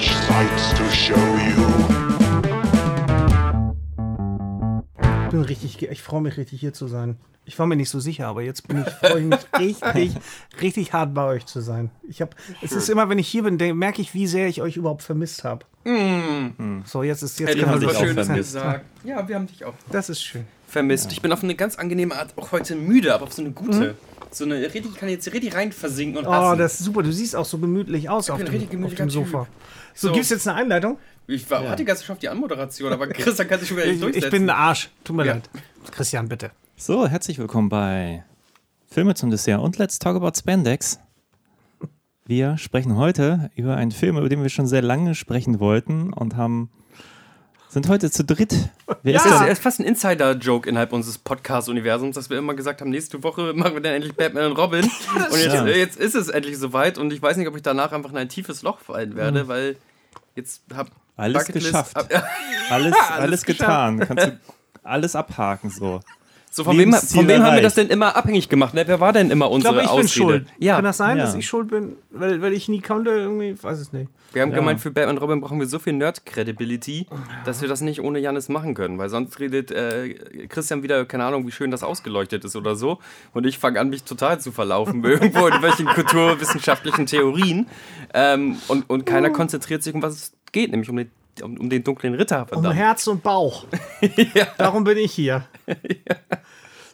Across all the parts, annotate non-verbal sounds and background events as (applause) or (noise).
such sights to show you. Ich bin richtig, ich freue mich richtig hier zu sein. Ich war mir nicht so sicher, aber jetzt bin ich, freue ich mich (laughs) richtig, richtig hart bei euch zu sein. Ich habe, es ist immer, wenn ich hier bin, merke ich, wie sehr ich euch überhaupt vermisst habe. So, jetzt ist jetzt können man sich auch vermisst. gesagt. Ja, wir haben dich auch Das ist schön. vermisst. Ich bin auf eine ganz angenehme Art auch heute müde, aber auf so eine gute. So eine richtig, ich kann jetzt richtig rein versinken und Oh, hassen. das ist super. Du siehst auch so gemütlich aus auf bin dem, auf dem Sofa. Typ. So, So. gibt's jetzt eine Einleitung? ich war, hatte ganz geschafft die Anmoderation, aber (laughs) Christian kann sich schon wieder nicht Ich, durchsetzen. ich bin ein Arsch. Tut mir Ja. leid. Christian, bitte. So, herzlich willkommen bei Filme zum Dessert und Let's Talk About Spandex. Wir sprechen heute über einen Film, über den wir schon sehr lange sprechen wollten und haben sind heute zu dritt. Wer Ja. ist Das ist fast ein Insider-Joke innerhalb unseres Podcast-Universums, dass wir immer gesagt haben, nächste Woche machen wir dann endlich Batman und Robin. (laughs) und jetzt, stimmt. äh, jetzt ist es endlich soweit und ich weiß nicht, ob ich danach einfach in ein tiefes Loch fallen werde, weil jetzt hab Alles Bucketlist- geschafft. ab- ja, (laughs) Alles, alles, Alles getan. Kannst du alles abhaken so. So, von wem, von wem haben wir das denn immer abhängig gemacht? Ne? Wer war denn immer Ich unsere glaube, ich bin Ausrede? schuld. Ja, Kann das sein, Ja. dass ich schuld bin? Weil, weil ich nie konnte, irgendwie, ich weiß es nicht. wir haben Ja. gemeint, für Batman und Robin brauchen wir so viel Nerd-Credibility, dass wir das nicht ohne Janis machen können. Weil sonst redet äh, Christian wieder, keine Ahnung, wie schön das ausgeleuchtet ist oder so. Und ich fange an, mich total zu verlaufen irgendwo in welchen kulturwissenschaftlichen Theorien. Ähm, und, und keiner konzentriert sich, um was es geht, nämlich um den, um, um den dunklen Ritter. Um Verdammt. Herz und Bauch. (laughs) Darum bin ich hier. (laughs)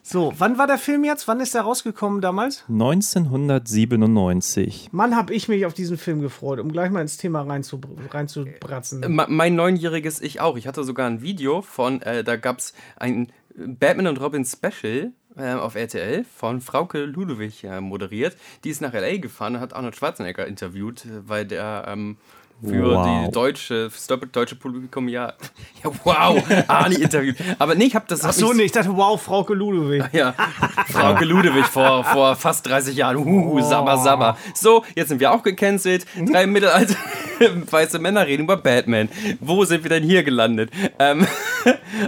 So, wann war der Film jetzt? Wann ist der rausgekommen damals? 1997. Mann, hab ich mich auf diesen Film gefreut, um gleich mal ins Thema reinzu, reinzubratzen. Ma- mein neunjähriges Ich auch. Ich hatte sogar ein Video von, äh, da gab es ein Batman und Robin Special äh, auf RTL von Frauke Ludwig äh, moderiert. Die ist nach L.A. gefahren und hat Arnold Schwarzenegger interviewt, äh, weil der ähm, für Wow. die deutsche, fürs deutsche Publikum ja, (laughs) ja wow, Arnie interviewt. Aber nee, ich habe das. Ach so, nee, ich dachte, wow, Frauke Ludwig. ja, (laughs) Frauke Ludewig vor, vor fast 30 Jahren. Huhu, sabber, sabber. So, jetzt sind wir auch gecancelt. Drei mittelalte (laughs) weiße Männer reden über Batman. Wo sind wir denn hier gelandet? Ähm,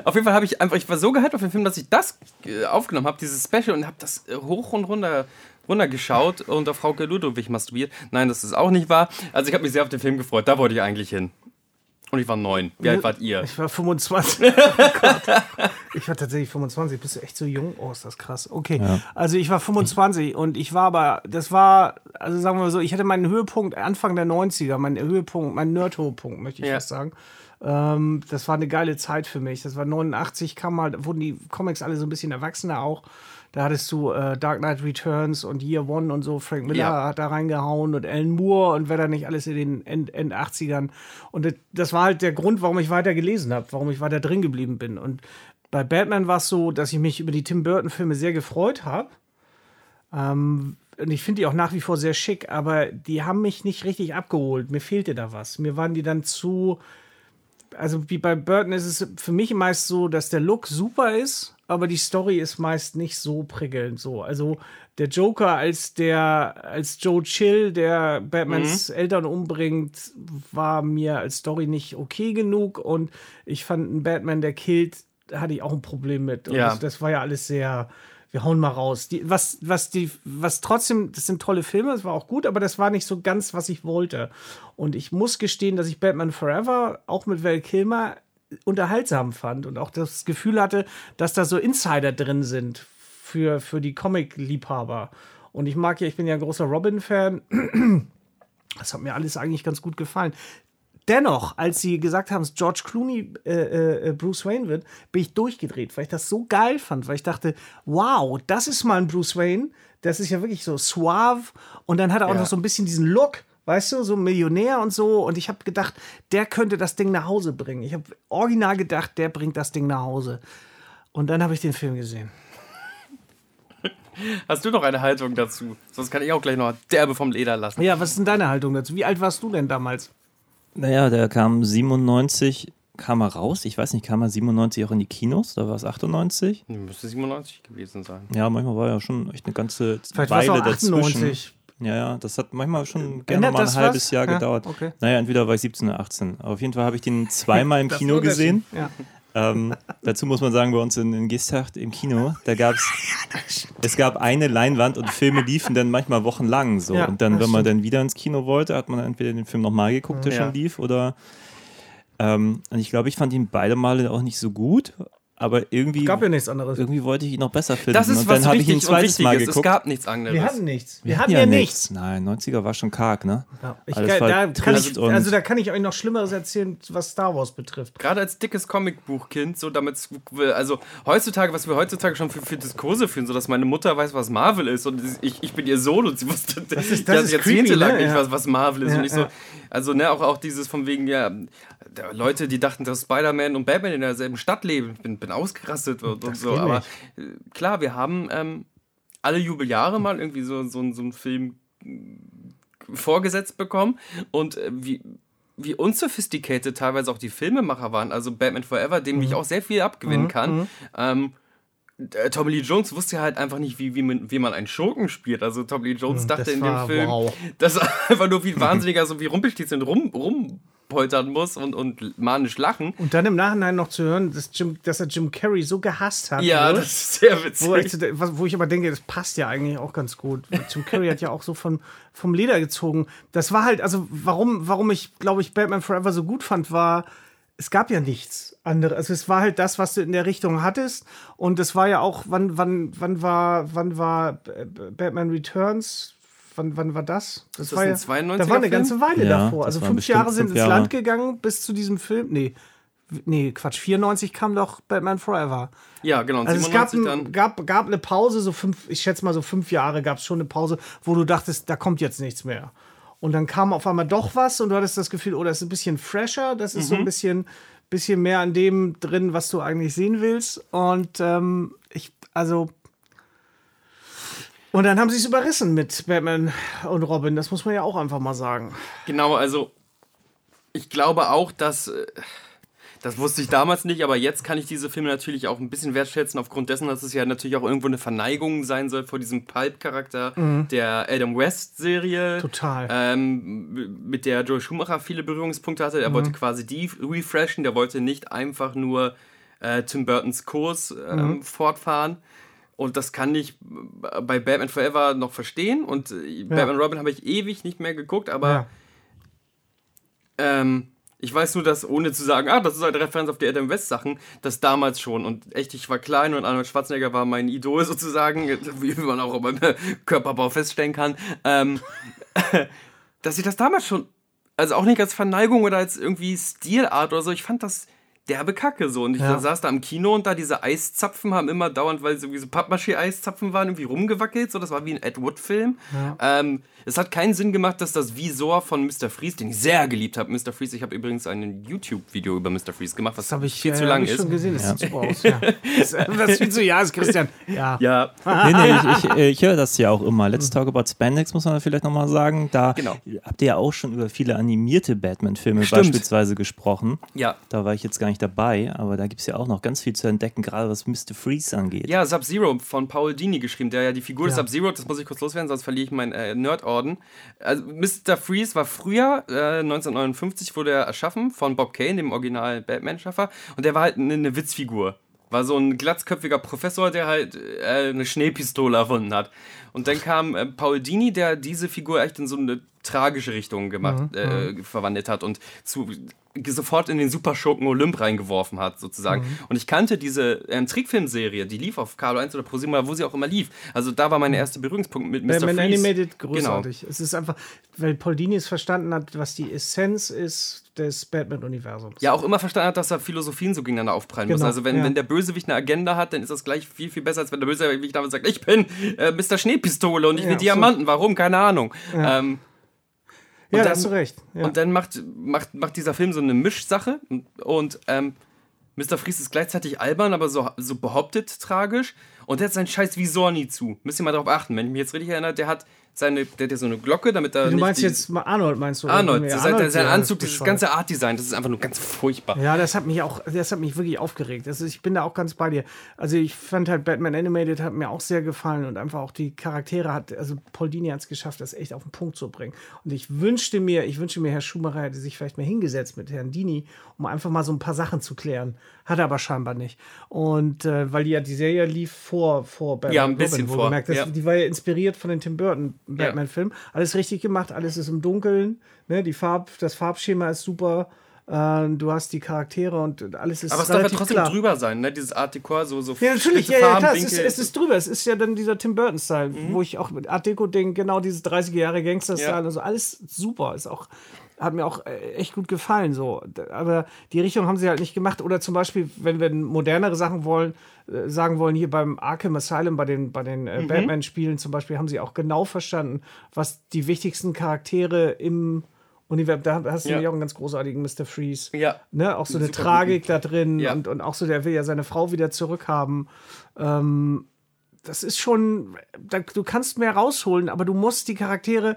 auf jeden Fall habe ich einfach, ich war so gehypt auf den Film, dass ich das äh, aufgenommen habe, dieses Special, und habe das äh, hoch und runter runtergeschaut und auf Frauke Ludwig masturbiert. Nein, das ist auch nicht wahr. Also ich habe mich sehr auf den Film gefreut. Da wollte ich eigentlich hin. Und ich war neun. Wie alt wart ihr? Ich war 25. (laughs) Oh Gott. Ich war tatsächlich 25. Bist du echt so jung? Oh, ist das krass. Okay. Also ich war 25 und ich war aber, das war, also sagen wir mal so, ich hatte meinen Höhepunkt Anfang der 90er, meinen Höhepunkt, meinen Nerd-Höhepunkt, möchte ich Ja. fast sagen. Ähm, das war eine geile Zeit für mich. Das war 89, kam mal, da wurden die Comics alle so ein bisschen erwachsener auch. Da hattest du äh, Dark Knight Returns und Year One und so. Frank Miller Ja. hat da reingehauen und Alan Moore und wer da nicht alles in den End, End 80ern. Und das, war halt der Grund, warum ich weiter gelesen habe, warum ich weiter drin geblieben bin. Und bei Batman war es so, dass ich mich über die Tim Burton-Filme sehr gefreut habe. Ähm, und ich finde die auch nach wie vor sehr schick, aber die haben mich nicht richtig abgeholt. Mir fehlte da was. Mir waren die dann zu. Also wie bei Burton ist es für mich meist so, dass der Look super ist, aber die Story ist meist nicht so prickelnd so. Also der Joker als der als Joe Chill, der Batmans Eltern umbringt, war mir als Story nicht okay genug und ich fand einen Batman, der killt, hatte ich auch ein Problem mit. Und Ja. das, das war ja alles sehr wir hauen mal raus. Die, was, was, die, was trotzdem, das sind tolle Filme, das war auch gut, aber das war nicht so ganz, was ich wollte. Und ich muss gestehen, dass ich Batman Forever auch mit Val Kilmer unterhaltsam fand und auch das Gefühl hatte, dass da so Insider drin sind für, für die Comic-Liebhaber. Und ich mag ja, ich bin ja ein großer Robin-Fan. (clears throat) Das hat mir alles eigentlich ganz gut gefallen. Dennoch, als sie gesagt haben, dass George Clooney äh, äh, Bruce Wayne wird, bin ich durchgedreht, weil ich das so geil fand, weil ich dachte, wow, das ist mal ein Bruce Wayne, das ist ja wirklich so suave und dann hat er auch Ja. noch so ein bisschen diesen Look, weißt du, so ein Millionär und so und ich habe gedacht, der könnte das Ding nach Hause bringen. Ich habe original gedacht, der bringt das Ding nach Hause. Und dann habe ich den Film gesehen. (laughs) Hast du noch eine Haltung dazu? Sonst kann ich auch gleich noch derbe vom Leder lassen. Ja, was ist denn deine Haltung dazu? Wie alt warst du denn damals? Naja, der kam 97, kam er raus. Ich weiß nicht, kam er 97 auch in die Kinos? Da war es 98. Müsste 97 gewesen sein. Ja, manchmal war ja schon echt eine ganze Vielleicht war es Weile auch dazwischen. 98. Ja, ja, das hat manchmal schon gerne Ändert mal ein das halbes was? Jahr Ja, gedauert. okay. Naja, entweder war ich 17 oder 18. Aber auf jeden Fall habe ich den zweimal im (laughs) Kino gesehen. Ja. ähm, dazu muss man sagen, bei uns in, in Gestacht im Kino, da gab es, (laughs) es gab eine Leinwand und Filme liefen dann manchmal wochenlang so. Ja, und dann, wenn man dann wieder ins Kino wollte, hat man entweder den Film nochmal geguckt, der Ja. schon lief, oder ähm, und ich glaube, ich fand ihn beide Male auch nicht so gut, aber irgendwie, Gab ja nichts anderes. irgendwie wollte ich ihn noch besser finden. Das ist und was dann habe ich ihn ein zweites Mal Wichtiges. Es geguckt. gab nichts anderes. Wir hatten nichts. Wir, Wir hatten ja nichts. nichts. Nein, 90er war schon karg, ne? Ja, ich, da kann ich, also da kann ich euch noch Schlimmeres erzählen, was Star Wars betrifft. Gerade als dickes Comicbuchkind, so damit, also heutzutage, was wir heutzutage schon für, für Diskurse führen, so dass meine Mutter weiß, was Marvel ist und ich, ich bin ihr Sohn und sie wusste Das ist- ja, das ist jahrzehntelang creepy, ne? nicht, Ja. was, was Marvel ist. Ja, und ich so, ja. also ne, auch, auch dieses von wegen, ja, Leute, die dachten, dass Spider-Man und Batman in derselben Stadt leben. Ich bin, bin ausgerastet und, und so. Aber äh, klar, wir haben ähm, alle Jubeljahre mal irgendwie so, so, so einen Film vorgesetzt bekommen und äh, wie, wie unsophisticated teilweise auch die Filmemacher waren. Also Batman Forever, dem Mhm. ich auch sehr viel abgewinnen kann. Ähm, äh, Tommy Lee Jones wusste ja halt einfach nicht, wie, wie, man, wie man einen Schurken spielt. Also Tommy Lee Jones dachte Mhm, das in dem Film, wow. dass (laughs) er einfach nur wie ein Wahnsinniger, so wie Rumpelstilzchen rum, rumpoltern muss und, und manisch lachen. Und dann im Nachhinein noch zu hören, dass, Jim, dass er Jim Carrey so gehasst hat. Ja, ne? das ist sehr witzig. wo, ich, wo ich aber denke, das passt ja eigentlich auch ganz gut. Jim Carrey hat ja auch so von, vom Leder gezogen. Das war halt, also warum, warum ich, glaube ich, Batman Forever so gut fand, war, es gab ja nichts anderes. Also es war halt das, was du in der Richtung hattest. Und es war ja auch, wann, wann, wann war, wann war Batman Returns? Wann, wann war das? Das, das war ja, 92er da war eine ganze? Weile Ja, davor. Also fünf Jahre sind fünf ins Jahre. Land gegangen bis zu diesem Film. Nee. Nee, Quatsch, 94 kam doch Batman Forever. Ja, genau. Also es gab, 97 ein, dann. gab, gab eine Pause, so fünf, ich schätze mal so fünf Jahre gab es schon eine Pause, wo du dachtest, da kommt jetzt nichts mehr. Und dann kam auf einmal doch was und du hattest das Gefühl, oh, das ist ein bisschen fresher, das ist so Mhm. ein bisschen, bisschen mehr an dem drin, was du eigentlich sehen willst. Und ähm, ich, also. Und dann haben sie es überrissen mit Batman und Robin, das muss man ja auch einfach mal sagen. Genau, also ich glaube auch, dass. äh, Das wusste ich damals nicht, aber jetzt kann ich diese Filme natürlich auch ein bisschen wertschätzen, aufgrund dessen, dass es ja natürlich auch irgendwo eine Verneigung sein soll vor diesem Pulp-Charakter der Adam West-Serie. Mhm. Total. Ähm, mit der Joel Schumacher viele Berührungspunkte hatte. Er Mhm. wollte quasi die refreshen, der wollte nicht einfach nur äh, Tim Burtons Kurs ähm, Mhm. fortfahren. Und das kann ich äh, bei Batman Forever noch verstehen. Und äh, Batman Robin habe ich ewig nicht mehr geguckt, aber Ja. ähm, ich weiß nur, dass, ohne zu sagen, ah, das ist halt Referenz auf die Adam West Sachen, das damals schon. Und echt, ich war klein und Arnold Schwarzenegger war mein Idol (laughs) sozusagen, (laughs) wie man auch beim Körperbau feststellen kann. Ähm, (laughs) dass ich das damals schon, also auch nicht als Verneigung oder als irgendwie Stilart oder so, ich fand das derbe Kacke so. Und ich Ja. saß da im Kino und da diese Eiszapfen haben immer dauernd, weil so wie so Pappmaché-Eiszapfen waren, irgendwie rumgewackelt. So, das war wie ein Ed Wood-Film. Ähm, es hat keinen Sinn gemacht, dass das Visor von Mr. Freeze, den ich sehr geliebt habe, Mr. Freeze, ich habe übrigens ein YouTube-Video über Mr. Freeze gemacht, was Das habe ich viel äh, zu lang ist. schon gesehen, das sieht super aus. Ja. Das, äh, was viel zu ja ist, Christian. Ja. Ja, Nee, nee, ich, ich, äh, ich höre das ja auch immer. Let's Talk About Spandex muss man vielleicht nochmal sagen. Da Genau. habt ihr ja auch schon über viele animierte Batman-Filme beispielsweise gesprochen. ja. Da war ich jetzt gar nicht dabei, aber da gibt es ja auch noch ganz viel zu entdecken, gerade was Mr. Freeze angeht. Ja, Sub-Zero von Paul Dini geschrieben, der ja die Figur des Ja. Sub-Zero, das muss ich kurz loswerden, sonst verliere ich meinen äh, Nerd-Orden. Also Mr. Freeze war früher, äh, 1959 wurde er erschaffen von Bob Kane, dem original Batman-Schaffer, und der war halt eine, eine Witzfigur. War so ein glatzköpfiger Professor, der halt äh, eine Schneepistole erfunden hat. Und dann kam äh, Paul Dini, der diese Figur echt in so eine tragische Richtung gemacht, äh, verwandelt hat und zu, sofort in den Superschurken Olymp reingeworfen hat, sozusagen. Und ich kannte diese ähm, Trickfilmserie, die lief auf Carlo 1 oder oder wo sie auch immer lief. Also da war mein erster Berührungspunkt mit Mr. Batman Freeze. Animated, Genau. großartig. Es ist einfach, weil Paul Dini es verstanden hat, was die Essenz ist des Batman-Universums. Ja, auch immer verstanden hat, dass da Philosophien so gegeneinander aufprallen müssen. Genau, Also wenn, ja. wenn der Bösewicht eine Agenda hat, dann ist das gleich viel, viel besser, als wenn der Bösewicht damit sagt, ich bin äh, Mr. Schneepistole und ich will Ja, so. Diamanten. Warum? Keine Ahnung. Ähm, ja, und da dann- hast du recht. Ja. Und dann macht, macht, macht dieser Film so eine Mischsache und ähm, Mr. Freeze ist gleichzeitig albern, aber so, so behauptet tragisch. Und der hat seinen scheiß Visor nie zu. Müsst ihr mal drauf achten. Wenn ich mich jetzt richtig erinnere, der hat seine, der hat ja so eine Glocke, damit er Du meinst jetzt Arnold, meinst du? Arnold, sein, Anzug, das dieses ganze Art-Design, das ist einfach nur ganz furchtbar. Ja, das hat mich auch, das hat mich wirklich aufgeregt. Ist, ich bin da auch ganz bei dir. Also ich fand halt Batman Animated hat mir auch sehr gefallen und einfach auch die Charaktere hat, also Paul Dini hat es geschafft, das echt auf den Punkt zu bringen. Und ich wünschte mir, ich wünschte mir, Herr Schumacher hätte sich vielleicht mal hingesetzt mit Herrn Dini, um einfach mal so ein paar Sachen zu klären. Hat er aber scheinbar nicht. Und äh, weil die ja die Serie lief vor, vor Batman Ja, ein bisschen vor, wohlgemerkt. Das, ja. Die war ja inspiriert von den Tim Burton Batman-Filmen. Alles richtig gemacht, alles ist im Dunkeln. Ne? Die Farb, das Farbschema ist super. Äh, du hast die Charaktere und alles ist Aber es darf ja trotzdem klar. drüber sein, ne? Dieses Art Decor, so, so Ja, natürlich, ja, ja, klar, es ist, es ist drüber. Es ist ja dann dieser Tim Burton-Style, wo ich auch mit Art Deco-Ding, genau dieses 30er Jahre Gangster-Style Ja. und so, alles super. Ist auch, hat mir auch äh, echt gut gefallen. So. Aber die Richtung haben sie halt nicht gemacht. Oder zum Beispiel, wenn wir modernere Sachen wollen, äh, sagen wollen, hier beim Arkham Asylum, bei den, bei den Mhm. äh, Batman-Spielen zum Beispiel, haben sie auch genau verstanden, was die wichtigsten Charaktere im Universum, da hast du Ja. auch einen ganz großartigen Mr. Freeze. Ja. Ne, auch so eine Super Tragik da drin Ja. und, und auch so, der will ja seine Frau wieder zurückhaben. Ähm, das ist schon, da, du kannst mehr rausholen, aber du musst die Charaktere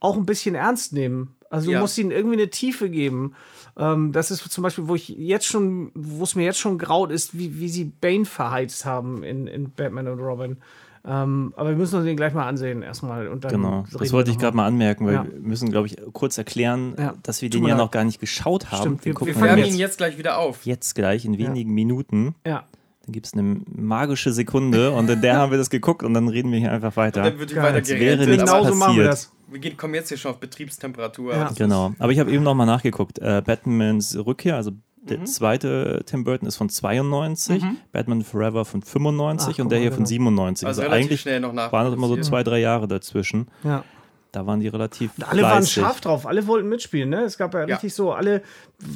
auch ein bisschen ernst nehmen. Also du Ja. musst ihnen irgendwie eine Tiefe geben. Ähm, das ist zum Beispiel, wo ich jetzt schon, wo es mir jetzt schon graut ist, wie, wie sie Bane verheizt haben in, in Batman und Robin. Ähm, aber wir müssen uns den gleich mal ansehen erstmal. Und dann Genau, das wollte ich gerade mal anmerken, weil Ja. wir müssen, glaube ich, kurz erklären, Ja. dass wir Tut den ja noch gar nicht geschaut haben. Stimmt, wir- gucken Wir jetzt- ihn jetzt gleich wieder auf. jetzt gleich in wenigen Minuten. Ja. Dann gibt es eine magische Sekunde und in der (laughs) haben wir das geguckt und dann reden wir hier einfach weiter. Dann wird die weiter wäre nichts aber Genau so machen wir passiert. das. Wir gehen, kommen jetzt hier schon auf Betriebstemperatur. Ja. Genau. Aber ich habe eben nochmal nachgeguckt. Äh, Batmans Rückkehr, also Mhm. der zweite Tim Burton ist von 92, Batman Forever von 95 Ach, und der hier mal, von genau. 97. Also Also, relativ eigentlich schnell noch nach. waren das immer so zwei, drei Jahre dazwischen. Ja. Da waren die relativ Alle waren fleißig. scharf drauf, alle wollten mitspielen, ne? Es gab ja, Ja. richtig so, alle,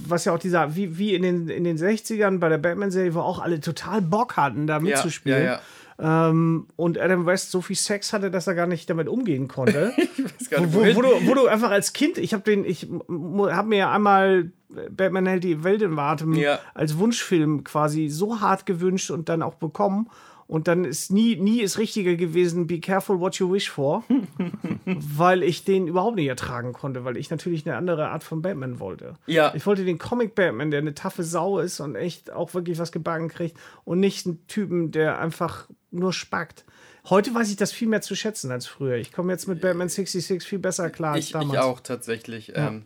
was ja auch dieser, wie, wie in, den, in den 60ern bei der Batman-Serie, wo auch alle total Bock hatten, da ja, mitzuspielen. ja, ja. Ähm, und Adam West so viel Sex hatte, dass er gar nicht damit umgehen konnte. (laughs) Weiß gar nicht, wo, wohin. wo, du, wo du einfach als Kind, ich habe den, ich habe mir ja einmal Batman hält die Welt in Atem Ja. als Wunschfilm quasi so hart gewünscht und dann auch bekommen. Und dann ist nie, nie ist richtiger gewesen, be careful what you wish for, (laughs) weil ich den überhaupt nicht ertragen konnte, weil ich natürlich eine andere Art von Batman wollte. Ja. Ich wollte den Comic Batman, der eine taffe Sau ist und echt auch wirklich was gebacken kriegt und nicht einen Typen, der einfach nur spackt. Heute weiß ich das viel mehr zu schätzen als früher. Ich komme jetzt mit Batman 66 viel besser klar als Ich, damals. ich auch tatsächlich. Ähm,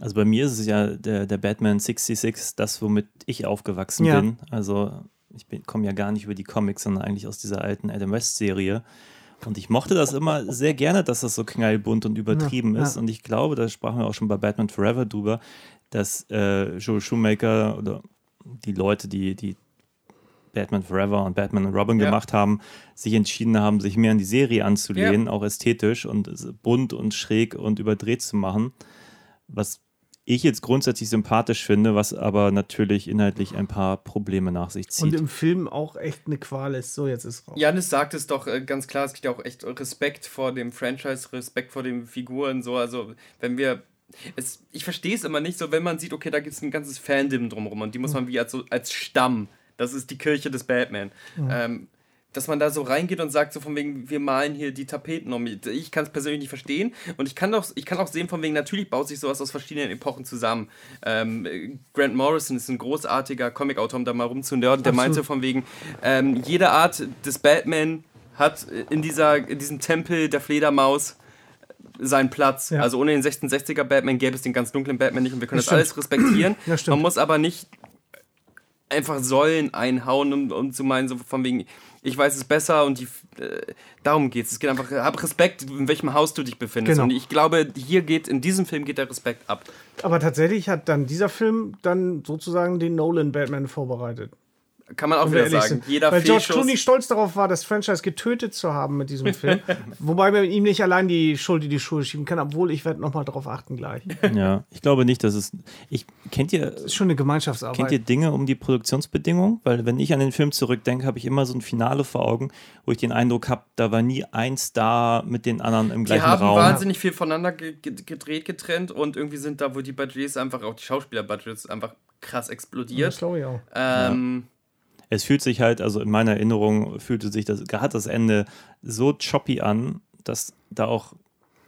Also bei mir ist es ja der, der Batman 66, das, womit ich aufgewachsen Ja. bin. Also ich komme ja gar nicht über die Comics, sondern eigentlich aus dieser alten Adam West-Serie. Und ich mochte das immer (laughs) sehr gerne, dass das so knallbunt und übertrieben Ja, ist. ja. Und ich glaube, da sprachen wir auch schon bei Batman Forever drüber, dass äh, Joel Schumacher oder die Leute, die, die Batman Forever und Batman und Robin Ja. gemacht haben, sich entschieden haben, sich mehr an die Serie anzulehnen, auch ästhetisch und bunt und schräg und überdreht zu machen. Was ich jetzt grundsätzlich sympathisch finde, was aber natürlich inhaltlich ein paar Probleme nach sich und zieht. im Film auch echt eine Qual ist. So, jetzt ist raus. Janis sagt es doch äh, ganz klar, es gibt ja auch echt Respekt vor dem Franchise, Respekt vor den Figuren, so, also wenn wir es, ich verstehe es immer nicht so, wenn man sieht, okay, da gibt es ein ganzes Fandom drumherum und die muss man wie als, so, als Stamm, das ist die Kirche des Batman, ähm, dass man da so reingeht und sagt, so von wegen, wir malen hier die Tapeten um. Ich kann es persönlich nicht verstehen und ich kann, doch, ich kann auch sehen, von wegen, natürlich baut sich sowas aus verschiedenen Epochen zusammen. Ähm, äh, Grant Morrison ist ein großartiger Comicautor, um da mal rumzunörden, der meinte von wegen, ähm, jede Art des Batman hat in, dieser, in diesem Tempel der Fledermaus seinen Platz. Ja. Also ohne den 66er Batman gäbe es den ganz dunklen Batman nicht und wir können Das das, alles respektieren. (clears throat) Stimmt. Man muss aber nicht einfach Säulen einhauen, um, um zu meinen, so von wegen, ich weiß es besser und die, äh, darum geht es. Es geht einfach, hab Respekt, in welchem Haus du dich befindest. Genau. Und ich glaube, hier geht, in diesem Film geht der Respekt ab. Aber tatsächlich hat dann dieser Film dann sozusagen den Nolan Batman vorbereitet. Kann man auch wieder sagen. sind. Jeder Weil George Fehlschuss- Clooney stolz darauf war, das Franchise getötet zu haben mit diesem Film. (laughs) Wobei man ihm nicht allein die Schuld in die Schuhe schieben kann, obwohl ich werde nochmal darauf achten gleich. ja, ich glaube nicht, dass es. Ich, kennt ihr, Das ist schon eine Gemeinschaftsarbeit. kennt ihr Dinge um die Produktionsbedingungen? Weil wenn ich an den Film zurückdenke, habe ich immer so ein Finale vor Augen, wo ich den Eindruck habe, da war nie ein Star mit den anderen im Die gleichen haben Raum. wahnsinnig viel voneinander ge ge gedreht, getrennt und irgendwie sind da, wo die Budgets einfach, auch die Schauspieler-Budgets einfach krass explodiert. das glaube ich auch. Ähm, es fühlt sich halt, also in meiner Erinnerung fühlte sich das, gerade das Ende so choppy an, dass da auch,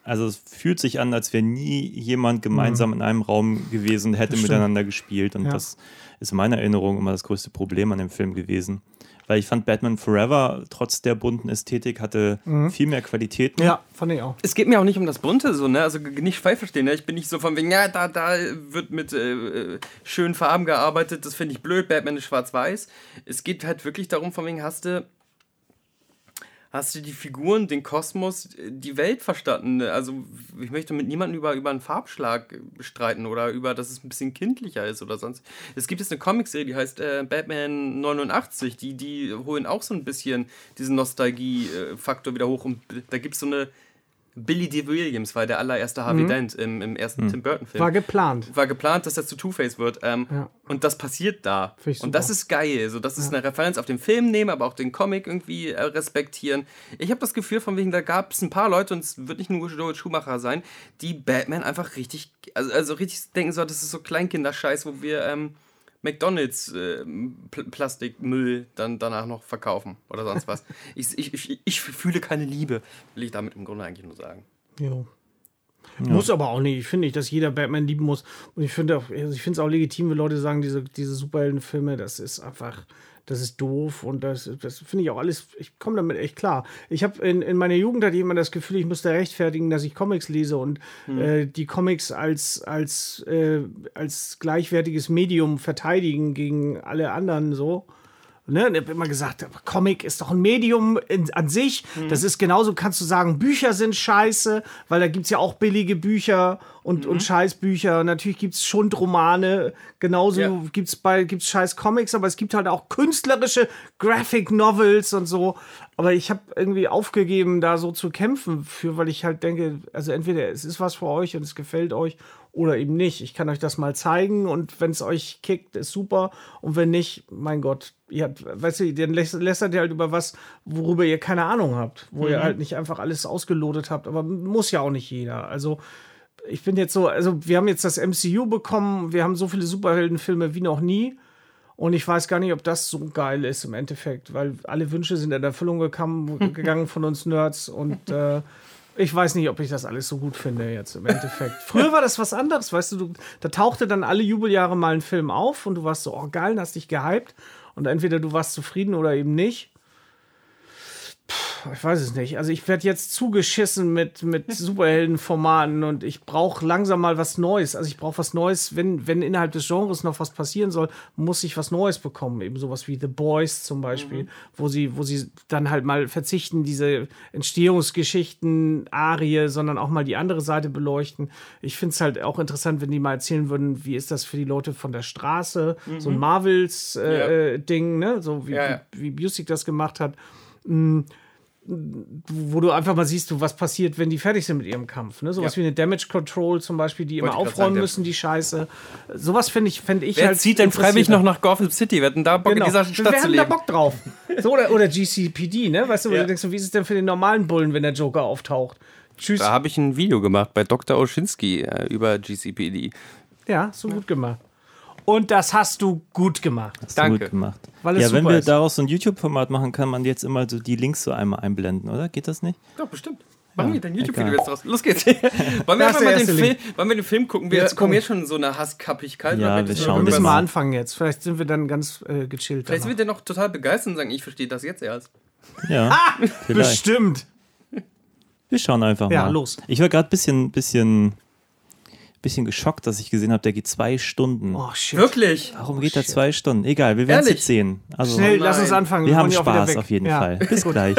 also es fühlt sich an, als wäre nie jemand gemeinsam in einem Raum gewesen hätte Mhm. Miteinander gespielt. Und Ja. das ist in meiner Erinnerung immer das größte Problem an dem Film gewesen. Weil ich fand, Batman Forever, trotz der bunten Ästhetik, hatte viel mehr Qualitäten. Mhm. Ja, fand ich auch. Es geht mir auch nicht um das Bunte, so, ne? Also nicht falsch verstehen, ne? Ich bin nicht so von wegen, ja, da, da wird mit äh, äh, schönen Farben gearbeitet, das finde ich blöd, Batman ist schwarz-weiß. Es geht halt wirklich darum, von wegen, hast du. Hast du die Figuren, den Kosmos, die Welt verstanden? Also, ich möchte mit niemandem über, über einen Farbschlag streiten oder über, dass es ein bisschen kindlicher ist oder sonst. Es gibt jetzt eine Comicserie, die heißt äh, Batman 89. Die, die holen auch so ein bisschen diesen Nostalgie-Faktor wieder hoch. Und da gibt es so eine. Billy D. Williams war der allererste Harvey Dent im, im ersten Tim Burton-Film. War geplant. War geplant, dass er zu Two-Face wird. Ähm, Ja. Und das passiert da. Und das ist geil. So, das ist eine Referenz auf den Film nehmen, aber auch den Comic irgendwie äh, respektieren. Ich habe das Gefühl, von wegen, da gab es ein paar Leute, und es wird nicht nur Joel Schumacher sein, die Batman einfach richtig, also, also richtig denken so, das ist so Kleinkinderscheiß, wo wir ähm, McDonalds äh, Pl Plastikmüll dann danach noch verkaufen oder sonst was. (laughs) ich, ich, ich, ich fühle keine Liebe, will ich damit im Grunde eigentlich nur sagen. Jo. Muss aber auch nicht. Ich finde nicht, dass jeder Batman lieben muss. Und ich finde auch, also ich finde es auch legitim, wenn Leute sagen, diese, diese Superheldenfilme, das ist einfach, das ist doof und das, das finde ich auch alles, ich komme damit echt klar. Ich habe in, in meiner Jugend hatte ich immer das Gefühl, ich müsste rechtfertigen, dass ich Comics lese und äh, die Comics als, als, äh, als gleichwertiges Medium verteidigen gegen alle anderen so. Ne, ich habe immer gesagt, Comic ist doch ein Medium in, an sich. Mhm. Das ist genauso, kannst du sagen, Bücher sind scheiße, weil da gibt es ja auch billige Bücher und, Mhm. und Scheißbücher. Natürlich gibt es Schundromane, genauso Ja. gibt es bei gibt's scheiß Comics, aber es gibt halt auch künstlerische Graphic Novels und so. Aber ich habe irgendwie aufgegeben, da so zu kämpfen für, weil ich halt denke, also entweder es ist was für euch und es gefällt euch oder eben nicht. Ich kann euch das mal zeigen und wenn es euch kickt, ist super. Und wenn nicht, mein Gott, ihr habt, weißt du, dann läs- lästert ihr halt über was, worüber ihr keine Ahnung habt, wo ihr halt nicht einfach alles ausgelotet habt. Aber muss ja auch nicht jeder. Also ich bin jetzt so, also wir haben jetzt das MCU bekommen, wir haben so viele Superheldenfilme wie noch nie. Und ich weiß gar nicht, ob das so geil ist im Endeffekt, weil alle Wünsche sind in Erfüllung gekommen, (laughs) gegangen von uns Nerds und äh, ich weiß nicht, ob ich das alles so gut finde jetzt im Endeffekt. Früher war das was anderes, weißt du, du, da tauchte dann alle Jubeljahre mal ein Film auf und du warst so, oh geil, hast dich gehypt und entweder du warst zufrieden oder eben nicht. Ich weiß es nicht. Also ich werde jetzt zugeschissen mit, mit (laughs) Superheldenformaten und ich brauche langsam mal was Neues. Also ich brauche was Neues, wenn, wenn innerhalb des Genres noch was passieren soll, muss ich was Neues bekommen. Eben sowas wie The Boys zum Beispiel, wo sie, wo sie dann halt mal verzichten, diese Entstehungsgeschichten, Arie, sondern auch mal die andere Seite beleuchten. Ich finde es halt auch interessant, wenn die mal erzählen würden, wie ist das für die Leute von der Straße, so ein Marvels-Ding, äh, Ding, ne? So wie, Ja, ja. wie, wie Busik das gemacht hat wo du einfach mal siehst, du, was passiert, wenn die fertig sind mit ihrem Kampf. Ne? Sowas Ja. wie eine Damage Control zum Beispiel, die immer Wollte aufräumen sagen, müssen, die Scheiße. Sowas finde ich, fände ich Wer halt. zieht denn freiwillig noch nach Gotham City? Wir hatten da Bock, Genau. in dieser Wir Stadt zu haben da leben. Bock drauf. So, oder, oder GCPD, ne? Weißt du, wo Ja. du denkst, wie ist es denn für den normalen Bullen, wenn der Joker auftaucht? Tschüss. Da habe ich ein Video gemacht bei Dr. Oschinski äh, über GCPD. Ja, so gut gemacht. Und das hast du gut gemacht. Hast du Danke. gut gemacht. Weil es ja, wenn wir ist. daraus so ein YouTube-Format machen, kann man jetzt immer so die Links so einmal einblenden, oder? Geht das nicht? Doch, bestimmt. Machen wir dann egal. YouTube-Video jetzt draus. Los geht's. (laughs) wollen, wir mal den Film, wollen wir den Film gucken? Wir Jetzt kommen komm. jetzt schon in so eine Hasskappigkeit. Ja, wir Vielleicht schauen Wir müssen mal. anfangen jetzt. Vielleicht sind wir dann ganz äh, gechillt. Vielleicht danach. wird der noch total begeistert und sagen, ich verstehe das jetzt erst. Ja, (laughs) vielleicht. Bestimmt. Wir schauen einfach Ja, mal. los. Ich war gerade ein bisschen, bisschen, bisschen geschockt, dass ich gesehen habe, der geht zwei Stunden. Oh, shit. Wirklich? Warum geht er zwei Stunden? Egal, wir werden es jetzt sehen. Also, Schnell, Oh lass uns anfangen. wir haben auch wieder Spaß auf jeden Ja. Fall. (laughs) Bis gleich.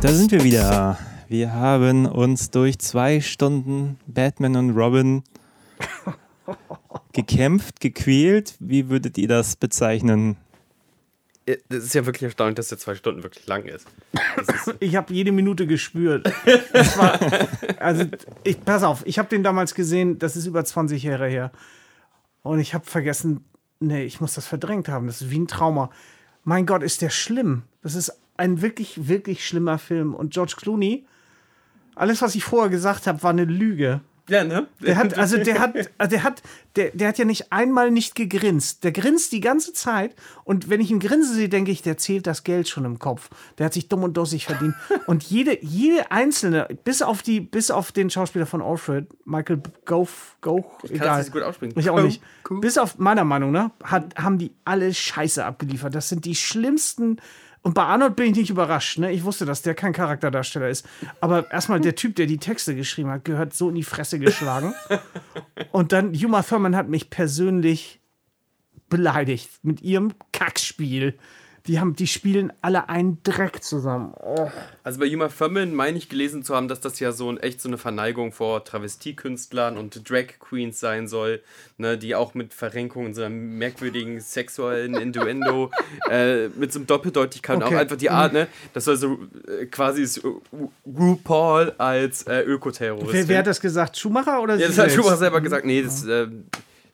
Da sind wir wieder. Wir haben uns durch zwei Stunden Batman und Robin (laughs) gekämpft, gequält. Wie würdet ihr das bezeichnen? Das ist ja wirklich erstaunlich, dass der zwei Stunden wirklich lang ist. (laughs) Ich habe jede Minute gespürt. War, also, ich, pass auf, ich habe den damals gesehen, das ist über 20 Jahre her. Und ich habe vergessen, nee, ich muss das verdrängt haben. Das ist wie ein Trauma. Mein Gott, ist der schlimm. Das ist ein wirklich, wirklich schlimmer Film. Und George Clooney, alles, was ich vorher gesagt habe, war eine Lüge. Ja, ne? Der hat, also der hat, also der hat, der, der hat ja nicht einmal nicht gegrinst. Der grinst die ganze Zeit und wenn ich ihn grinsen sehe, denke ich, der zählt das Geld schon im Kopf. Der hat sich dumm und dussig verdient. Und jede, jede einzelne, bis auf die, bis auf den Schauspieler von Alfred, Michael Goff, Goff, kann das nicht gut aussprechen. Ich auch nicht. Cool. Bis auf meiner Meinung, ne, hat, haben die alle Scheiße abgeliefert. Das sind die schlimmsten. Und bei Arnold bin ich nicht überrascht, ne? Ich wusste, dass der kein Charakterdarsteller ist. Aber erstmal der Typ, der die Texte geschrieben hat, gehört so in die Fresse geschlagen. (laughs) Und dann Uma Thurman hat mich persönlich beleidigt mit ihrem Kackspiel. Die, haben, die spielen alle einen Dreck zusammen. Oh. Also bei Uma Thurman meine ich gelesen zu haben, dass das ja so ein, echt so eine Verneigung vor Travestiekünstlern und Drag Queens sein soll, ne, die auch mit Verrenkungen, so einem merkwürdigen sexuellen Innuendo, (laughs) äh, mit so einem Doppeldeutigkeit Okay. auch einfach die Art, ne, das soll so äh, quasi ist, RuPaul als äh, Ökoterrorist. Wer, wer hat das gesagt? Schumacher oder Ja, das hat selbst? Schumacher selber gesagt. Nee, das äh,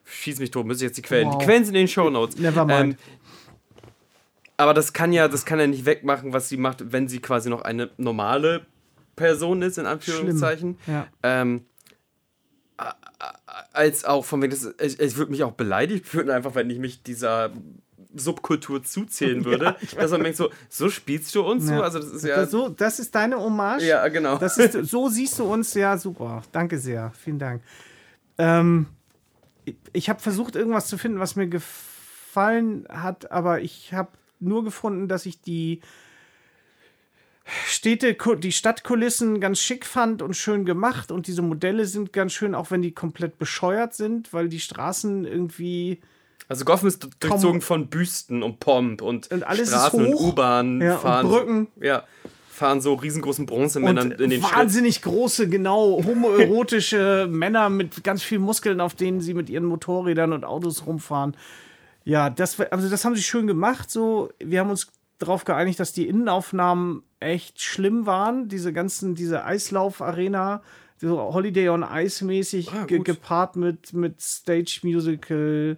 schieß mich tot, müsste ich jetzt die Quellen. Wow. Die Quellen sind in den Shownotes. Never mind. Ähm, aber das kann ja, das kann ja nicht wegmachen, was sie macht, wenn sie quasi noch eine normale Person ist, in Anführungszeichen. Ja. Ähm, als auch von wegen, das, ich, ich würde mich auch beleidigt fühlen, einfach wenn ich mich dieser Subkultur zuzählen (laughs) würde. dass man denkt so, so spielst du uns so? Ja. Also das ist ja. Das, so, das ist deine Hommage? ja, genau. Das ist, so siehst du uns, ja, super. Danke sehr. Vielen Dank. Ähm, ich habe versucht, irgendwas zu finden, was mir gefallen hat, aber ich habe nur gefunden, dass ich die Städte, die Stadtkulissen ganz schick fand und schön gemacht und diese Modelle sind ganz schön, auch wenn die komplett bescheuert sind, weil die Straßen irgendwie Also Gotham ist durchzogen von Büsten und Pomp und, Und Straßen und hoch. U-Bahn Ja, und fahren. Brücken. Ja, fahren so riesengroßen Bronzemännern und in den Schritt. wahnsinnig große, genau, homoerotische (laughs) Männer mit ganz viel Muskeln, auf denen sie mit ihren Motorrädern und Autos rumfahren. Ja, das, also das haben sie schön gemacht. So, wir haben uns darauf geeinigt, dass die Innenaufnahmen echt schlimm waren. Diese ganzen, diese Eislauf-Arena, so Holiday on Ice mäßig, Ah, ge gepaart mit, mit Stage Musical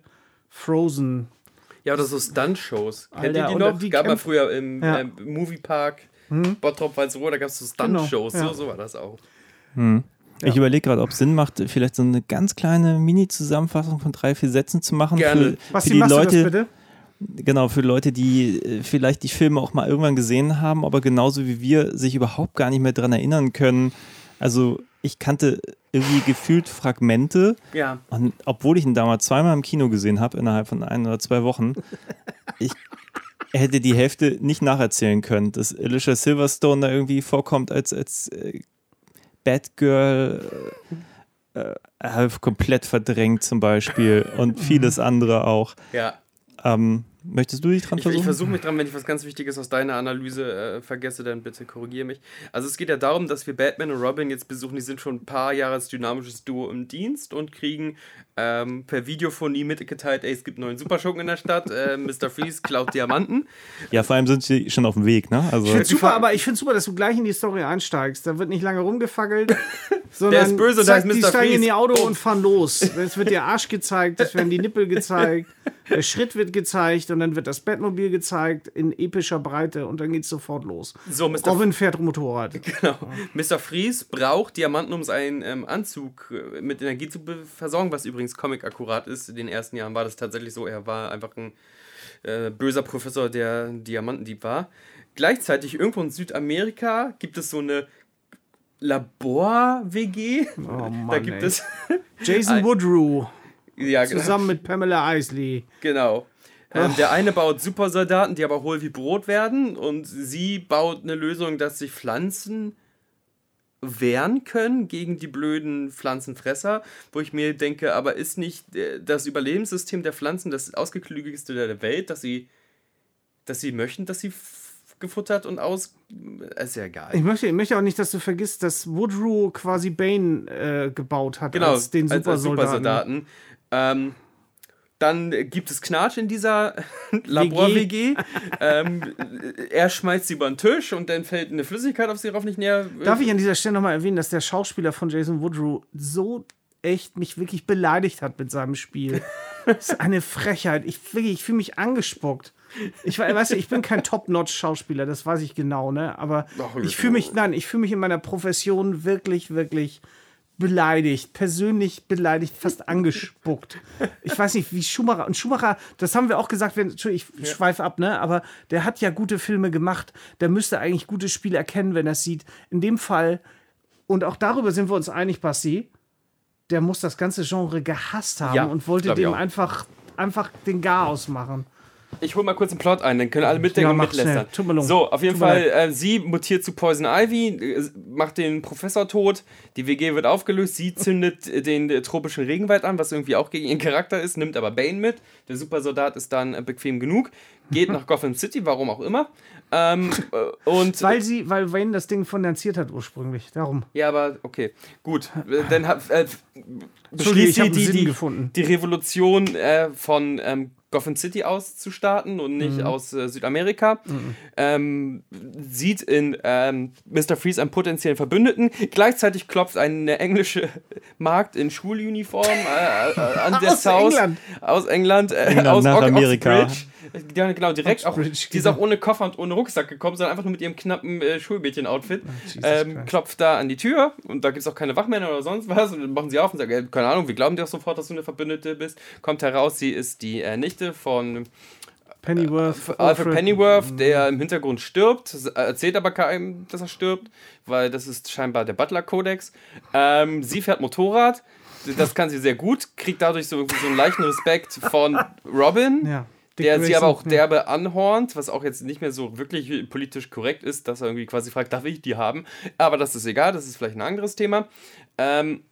Frozen. Ja, oder so Stunt-Shows. Kennt ihr die noch? die gab mal Kämpf- früher im Ja. ähm, Moviepark Bottrop Walsrohr, da gab es so Stunt-Shows. Genau, ja. so, so war das auch. Ich überlege gerade, ob es Sinn macht, vielleicht so eine ganz kleine Mini-Zusammenfassung von drei, vier Sätzen zu machen. Gerne. Für, Was für die Leute, du das bitte? Genau, für Leute, die äh, vielleicht die Filme auch mal irgendwann gesehen haben, aber genauso wie wir sich überhaupt gar nicht mehr dran erinnern können. Also ich kannte irgendwie gefühlt Fragmente Ja. und obwohl ich ihn damals zweimal im Kino gesehen habe, innerhalb von ein oder zwei Wochen, ich hätte die Hälfte nicht nacherzählen können, dass Alicia Silverstone da irgendwie vorkommt als, als äh, Batgirl äh, äh, komplett verdrängt zum Beispiel und vieles andere auch. Ja. Ähm, möchtest du dich dran Ich, versuchen? ich versuche mich dran, wenn ich was ganz Wichtiges aus deiner Analyse äh, vergesse, dann bitte korrigiere mich. Also es geht ja darum, dass wir Batman und Robin jetzt besuchen. Die sind schon ein paar Jahre als dynamisches Duo im Dienst und kriegen ähm, per Videophonie mitgeteilt, ey, es gibt einen neuen Superschurken in der Stadt. Äh, Mr. Freeze klaut Diamanten. Ja, vor allem sind sie schon auf dem Weg, ne? Also Ich finde super, aber ich finde super, dass du gleich in die Story einsteigst. Da wird nicht lange rumgefackelt. (laughs) sondern ist böse, da ist Die Mr. steigen in ihr Auto Bumm. und fahren los. Es wird der Arsch gezeigt, es werden die Nippel gezeigt, (laughs) der Schritt wird gezeigt und dann wird das Bettmobil gezeigt in epischer Breite und dann geht's sofort los. So, Mr. Robin fährt Motorrad. (laughs) Genau. Mr. Freeze braucht Diamanten, um seinen ähm, Anzug äh, mit Energie zu versorgen, was übrigens Comic-akkurat ist. In den ersten Jahren war das tatsächlich so. Er war einfach ein äh, böser Professor, der Diamantendieb war. Gleichzeitig irgendwo in Südamerika gibt es so eine Labor-WG. Oh Mann, da gibt ey. es. Jason (laughs) Woodrue ja, genau. zusammen mit Pamela Isley. Genau. Ähm, der eine baut Supersoldaten, die aber hohl wie Brot werden, und sie baut eine Lösung, dass sich Pflanzen wehren können gegen die blöden Pflanzenfresser, wo ich mir denke, aber ist nicht äh, das Überlebenssystem der Pflanzen das ausgeklügigste der Welt, dass sie, dass sie möchten, dass sie gefuttert und aus. Ist ja egal. Ich möchte, ich möchte auch nicht, dass du vergisst, dass Woodrue quasi Bane äh, gebaut hat genau, als den als, als Supersoldaten. Ähm, dann gibt es Knatsch in dieser (laughs) Labor-WG. ähm, er schmeißt sie über den Tisch und dann fällt eine Flüssigkeit auf sie rauf, nicht näher. Darf ich an dieser Stelle nochmal erwähnen, dass der Schauspieler von Jason Woodrue so echt mich wirklich beleidigt hat mit seinem Spiel. (laughs) Das ist eine Frechheit. Ich, wirklich, ich fühle mich angespuckt. Ich we- weißt du, ich bin kein Top-Notch-Schauspieler, das weiß ich genau, ne? Aber Ach, ich fühle mich, nein, ich fühle mich in meiner Profession wirklich, wirklich beleidigt, persönlich beleidigt, fast (laughs) angespuckt. Ich weiß nicht, wie Schumacher. Und Schumacher, das haben wir auch gesagt, wenn, Entschuldigung, ich schweife ab, ne? Aber der hat ja gute Filme gemacht. Der müsste eigentlich gute Spiele erkennen, wenn er es sieht. In dem Fall, und auch darüber sind wir uns einig, Basti, der muss das ganze Genre gehasst haben Ja, und wollte dem einfach, einfach den Garaus machen. Ich hol mal kurz den Plot ein, dann können alle mitdenken Ja, und mitlästern. So, auf jeden Tut Fall, äh, sie mutiert zu Poison Ivy, äh, macht den Professor tot, die WG wird aufgelöst, sie zündet den äh, tropischen Regenwald an, was irgendwie auch gegen ihren Charakter ist, nimmt aber Bane mit. Der Supersoldat ist dann äh, bequem genug, geht nach Gotham City, warum auch immer. Ähm, äh, und (laughs) Weil sie, weil Wayne das Ding finanziert hat ursprünglich. Darum. ja, aber okay, gut. Äh, Dann äh, beschließt sie die, die, die Revolution von ähm, Gotham City aus zu starten und nicht aus äh, Südamerika. Ähm, sieht in ähm, Mr. Freeze einen potenziellen Verbündeten. Gleichzeitig klopft eine englische (laughs) Magd in Schuluniform äh, äh, an der (laughs) Aus South England. aus England, äh, England aus nach Amerika. Oxbridge. Ja, genau, direkt auch. Die ist auch ohne Koffer und ohne Rucksack gekommen, sondern einfach nur mit ihrem knappen äh, Schulmädchen-Outfit. Jesus Ähm, klopft da an die Tür und da gibt es auch keine Wachmänner oder sonst was. Und dann machen sie auf und sagen, äh, keine Ahnung, wir glauben dir auch sofort, dass du eine Verbündete bist. Kommt heraus, sie ist die äh, Nichte von Pennyworth. Alfred Pennyworth, der im Hintergrund stirbt, s- erzählt aber keinem, dass er stirbt, weil das ist scheinbar der Butler-Kodex. Ähm, sie fährt Motorrad, das kann sie sehr gut, kriegt dadurch so, so einen leichten Respekt von (laughs) Robin. Ja. Der sie aber auch derbe anhornt, was auch jetzt nicht mehr so wirklich politisch korrekt ist, dass er irgendwie quasi fragt, darf ich die haben? Aber das ist egal, das ist vielleicht ein anderes Thema. Ähm,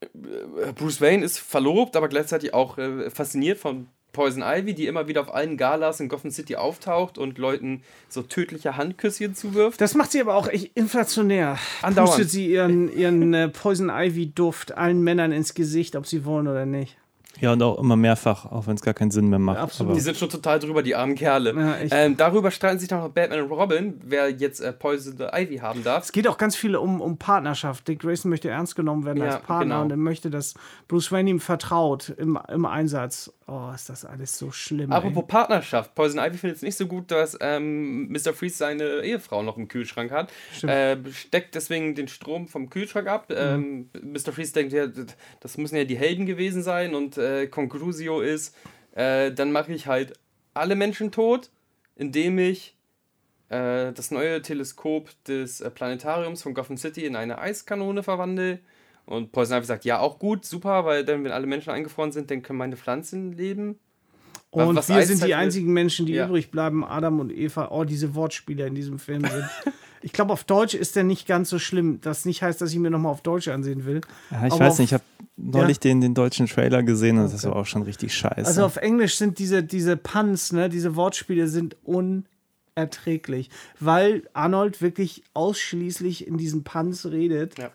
äh, Bruce Wayne ist verlobt, aber gleichzeitig auch äh, fasziniert von Poison Ivy, die immer wieder auf allen Galas in Gotham City auftaucht und Leuten so tödliche Handküsschen zuwirft. Das macht sie aber auch echt inflationär. Andauernd. Pustet sie ihren, ihren äh, Poison Ivy Duft allen Männern ins Gesicht, ob sie wollen oder nicht. Ja, und auch immer mehrfach, auch wenn es gar keinen Sinn mehr macht. Absolut. Die sind schon total drüber, die armen Kerle. Ja, ähm, darüber streiten sich dann noch Batman und Robin, wer jetzt äh, Poison Ivy haben darf. Es geht auch ganz viel um, um Partnerschaft. Dick Grayson möchte ernst genommen werden Ja, als Partner genau. und er möchte, dass Bruce Wayne ihm vertraut im, im Einsatz. Oh, ist das alles so schlimm. Apropos ey. Partnerschaft, Poison Ivy findet es nicht so gut, dass ähm, Mr. Freeze seine Ehefrau noch im Kühlschrank hat. Äh, steckt deswegen den Strom vom Kühlschrank ab. Ähm, Mr. Freeze denkt, ja, das müssen ja die Helden gewesen sein und äh, Conclusio ist, äh, dann mache ich halt alle Menschen tot, indem ich äh, das neue Teleskop des äh, Planetariums von Gotham City in eine Eiskanone verwandle. Und Poison Ivy sagt, ja, auch gut, super, weil dann, wenn alle Menschen eingefroren sind, dann können meine Pflanzen leben. Und was wir sind Eiszeit die ist- einzigen Menschen, die Ja. übrig bleiben. Adam und Eva. Oh, diese Wortspiele in diesem Film sind. (laughs) ich glaube, auf Deutsch ist der nicht ganz so schlimm. Das nicht heißt, dass ich mir nochmal auf Deutsch ansehen will. Ja, ich Aber weiß auf- nicht, ich habe neulich den, den deutschen Trailer gesehen und das war auch schon richtig scheiße. Also auf Englisch sind diese, diese Puns, ne, diese Wortspiele sind unerträglich, weil Arnold wirklich ausschließlich in diesen Puns redet. Ja.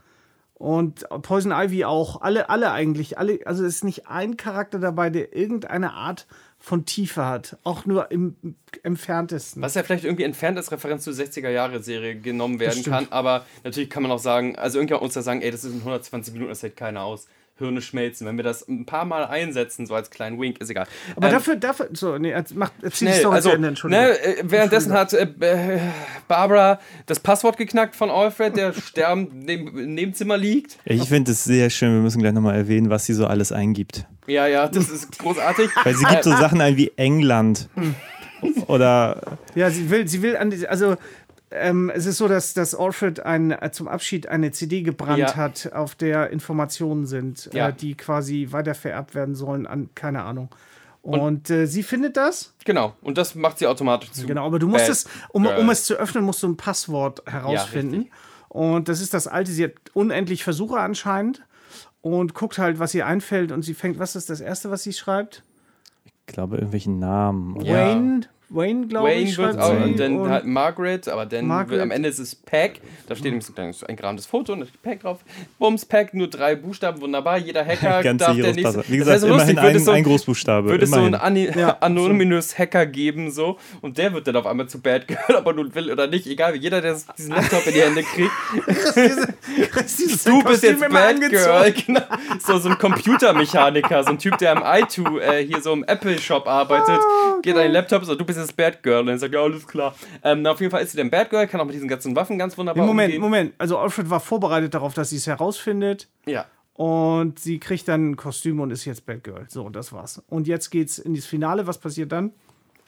Und Poison Ivy auch, alle, alle eigentlich, alle, also es ist nicht ein Charakter dabei, der irgendeine Art von Tiefe hat, auch nur im entferntesten. Was ja vielleicht irgendwie entfernt als Referenz zur 60er-Jahre-Serie genommen werden kann, aber natürlich kann man auch sagen, also irgendjemand muss da sagen, ey, das ist in 120 Minuten, das hält keiner aus. Hirne schmelzen. Wenn wir das ein paar Mal einsetzen, so als kleinen Wink, ist egal. Aber Ähm, dafür, dafür, so, nee, jetzt mach, erzähl die Schnell, Story also, zu Ende, Entschuldigung. ne, äh, währenddessen hat äh, äh, Barbara das Passwort geknackt von Alfred, der (laughs) sterbend neben, im Nebenzimmer liegt. ich finde es sehr schön, wir müssen gleich nochmal erwähnen, was sie so alles eingibt. Ja, ja, das ist großartig. Weil sie gibt so Sachen ein wie England. (laughs) Oder Ja, sie will, sie will an die, also ähm, es ist so, dass, dass Alfred ein, äh, zum Abschied eine CD gebrannt Ja. hat, auf der Informationen sind, Ja. äh, die quasi weitervererbt werden sollen an, keine Ahnung. Und, äh, sie findet das, Genau, und das macht sie automatisch zu. genau, aber du musst es, um, um es zu öffnen, musst du ein Passwort herausfinden. richtig. und das ist das alte, sie hat unendlich Versuche anscheinend und guckt halt, was ihr einfällt und sie fängt, was ist das erste, was sie schreibt? ich glaube, irgendwelchen Namen. Ja. Wayne, Wayne, glaube Wayne ich, wird schreibt auch, und dann halt Margaret, aber dann Margaret. wird, am Ende ist es Pack. Da steht nämlich so ein kleines eingerahmtes Foto und da steht Pack drauf. Bums, Pack, nur drei Buchstaben, wunderbar. Jeder (laughs) Hacker Ganz darf der nächste. Wie Das gesagt, so immerhin lustig, ein, es so, ein Großbuchstabe. würde es so einen Ani (laughs) anonymous Hacker geben, so. Und der wird dann auf einmal zu Bad Girl, (laughs) ob er nun will oder nicht. Egal, jeder, der diesen Laptop in die Hände kriegt. Du bist jetzt Bad Girl. Genau. So, so ein Computermechaniker, so ein Typ, der im i2 äh, hier so im Apple-Shop arbeitet, geht an den Laptop, so, du bist ist Batgirl. Und dann sagt, ja, alles klar. Ähm, na, auf jeden Fall ist sie dann Batgirl, kann auch mit diesen ganzen Waffen ganz wunderbar Moment, umgehen. Moment. Also Alfred war vorbereitet darauf, dass sie es herausfindet. Ja. Und sie kriegt dann ein Kostüm und ist jetzt Batgirl. So, und das war's. Und jetzt geht's in das Finale. Was passiert dann?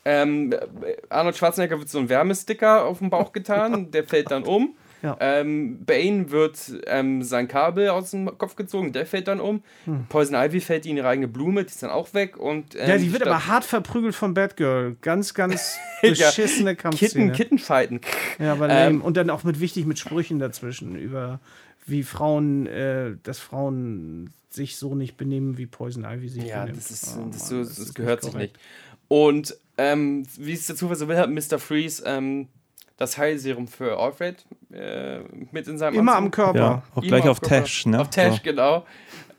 Ähm, Arnold Schwarzenegger wird so ein Wärmesticker auf den Bauch getan, (laughs) der fällt dann um. Ja. Ähm, Bane wird ähm, sein Kabel aus dem Kopf gezogen, der fällt dann um. Poison Ivy fällt in ihre eigene Blume, die ist dann auch weg. Und, ähm, Hm. ja, die wird statt- aber hart verprügelt von Batgirl. Ganz, ganz (laughs) Ja, beschissene Kitten, Kampfszene. Kittenfighten. Ja, aber Ähm. Und dann auch mit wichtig mit Sprüchen dazwischen über wie Frauen, äh, dass Frauen sich so nicht benehmen, wie Poison Ivy sich Ja, benimmt. das, ist, Oh das, so, das, ist gehört sich korrekt. nicht. Und ähm, wie es der Zufall so will, hat Mr. Freeze ähm, das Heilserum für Alfred äh, mit in seinem Immer am Anzug. Körper. Ja, auch Immer gleich auf. Tash, ne? Auf Tash, So. genau.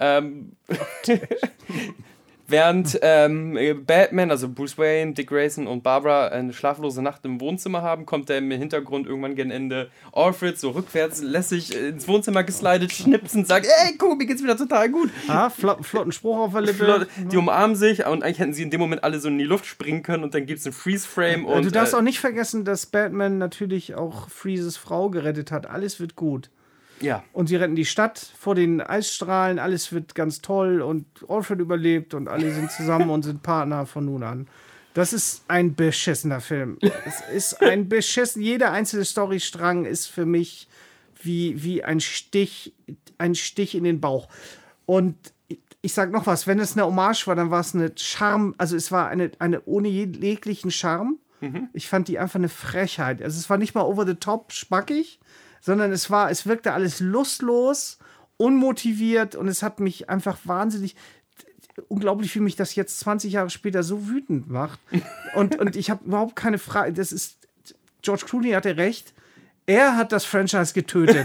Ähm, (laughs) (laughs) während ähm, Batman, also Bruce Wayne, Dick Grayson und Barbara eine schlaflose Nacht im Wohnzimmer haben, kommt der im Hintergrund irgendwann gegen Ende Alfred so rückwärts, lässt sich ins Wohnzimmer geslidet, schnipsen, sagt, ey, guck, mir geht's wieder total gut. Ah, flott, flotten Spruch auf der Lippe. Leute, die umarmen sich und eigentlich hätten sie in dem Moment alle so in die Luft springen können und dann gibt's einen Freeze-Frame Äh, und du darfst äh, auch nicht vergessen, dass Batman natürlich auch Freezes Frau gerettet hat. Alles wird gut. Ja. Und sie retten die Stadt vor den Eisstrahlen. Alles wird ganz toll und Alfred überlebt und alle sind zusammen und sind Partner von nun an. Das ist ein beschissener Film. Es ist ein beschissen. Jeder einzelne Storystrang ist für mich wie, wie ein Stich, ein Stich in den Bauch. Und ich- sag noch was, wenn es eine Hommage war, dann war es eine Charme, also es war eine, eine ohne jeglichen Charme. Ich fand die einfach eine Frechheit. Also es war nicht mal over the top spackig, sondern es war, es wirkte alles lustlos, unmotiviert und es hat mich einfach wahnsinnig unglaublich, wie mich das jetzt 20 Jahre später so wütend macht. (laughs) Und, und ich habe überhaupt keine Frage. Das ist, George Clooney hatte recht. Er hat das Franchise getötet.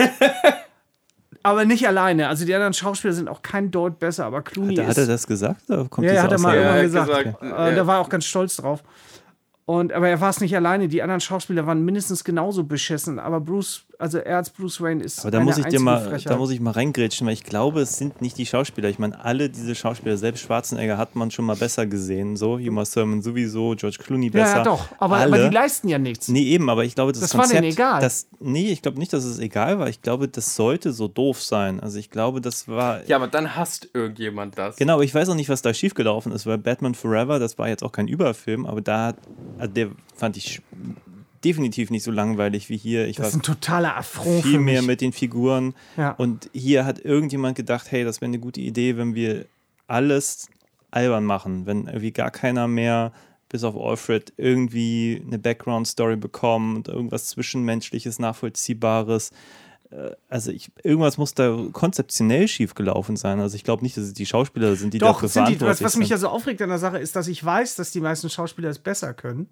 (laughs) aber nicht alleine. Also die anderen Schauspieler sind auch kein Deut besser, aber Clooney Da ist. hat er das gesagt? Ja, ja, hat er mal Aussage? irgendwann Ja, gesagt. er hat gesagt, Äh, ja. Da war er auch ganz stolz drauf. Und, aber er war es nicht alleine. Die anderen Schauspieler waren mindestens genauso beschissen. Aber Bruce, also er als Bruce Wayne ist. Aber da eine muss ich dir mal, Frechheit. da muss ich mal reingrätschen, weil ich glaube, es sind nicht die Schauspieler. Ich meine, alle diese Schauspieler, selbst Schwarzenegger hat man schon mal besser gesehen. So, Uma Thurman sowieso, George Clooney ja, besser. ja, doch. Aber, alle. aber die leisten ja nichts. Nee, eben, aber ich glaube, das, Das war Konzept, denen egal. Das, nee, ich glaube nicht, dass es egal war. Ich glaube, das sollte so doof sein. Also ich glaube, das war. ja, aber dann hasst irgendjemand das. Genau, ich weiß auch nicht, was da schiefgelaufen ist, weil Batman Forever, das war jetzt auch kein Überfilm, aber da hat, also der fand ich definitiv nicht so langweilig wie hier. Ich Das ist ein totaler Affront viel mehr mit den Figuren. Ja. Und hier hat irgendjemand gedacht, hey, das wäre eine gute Idee, wenn wir alles albern machen, wenn irgendwie gar keiner mehr bis auf Alfred irgendwie eine Background-Story bekommt, irgendwas Zwischenmenschliches, Nachvollziehbares. Äh, Also ich, irgendwas muss da konzeptionell schief gelaufen sein. Also ich glaube nicht, dass es die Schauspieler sind, die Doch, dafür sind die, was, was mich ja so aufregt an der Sache ist, dass ich weiß, dass die meisten Schauspieler es besser können,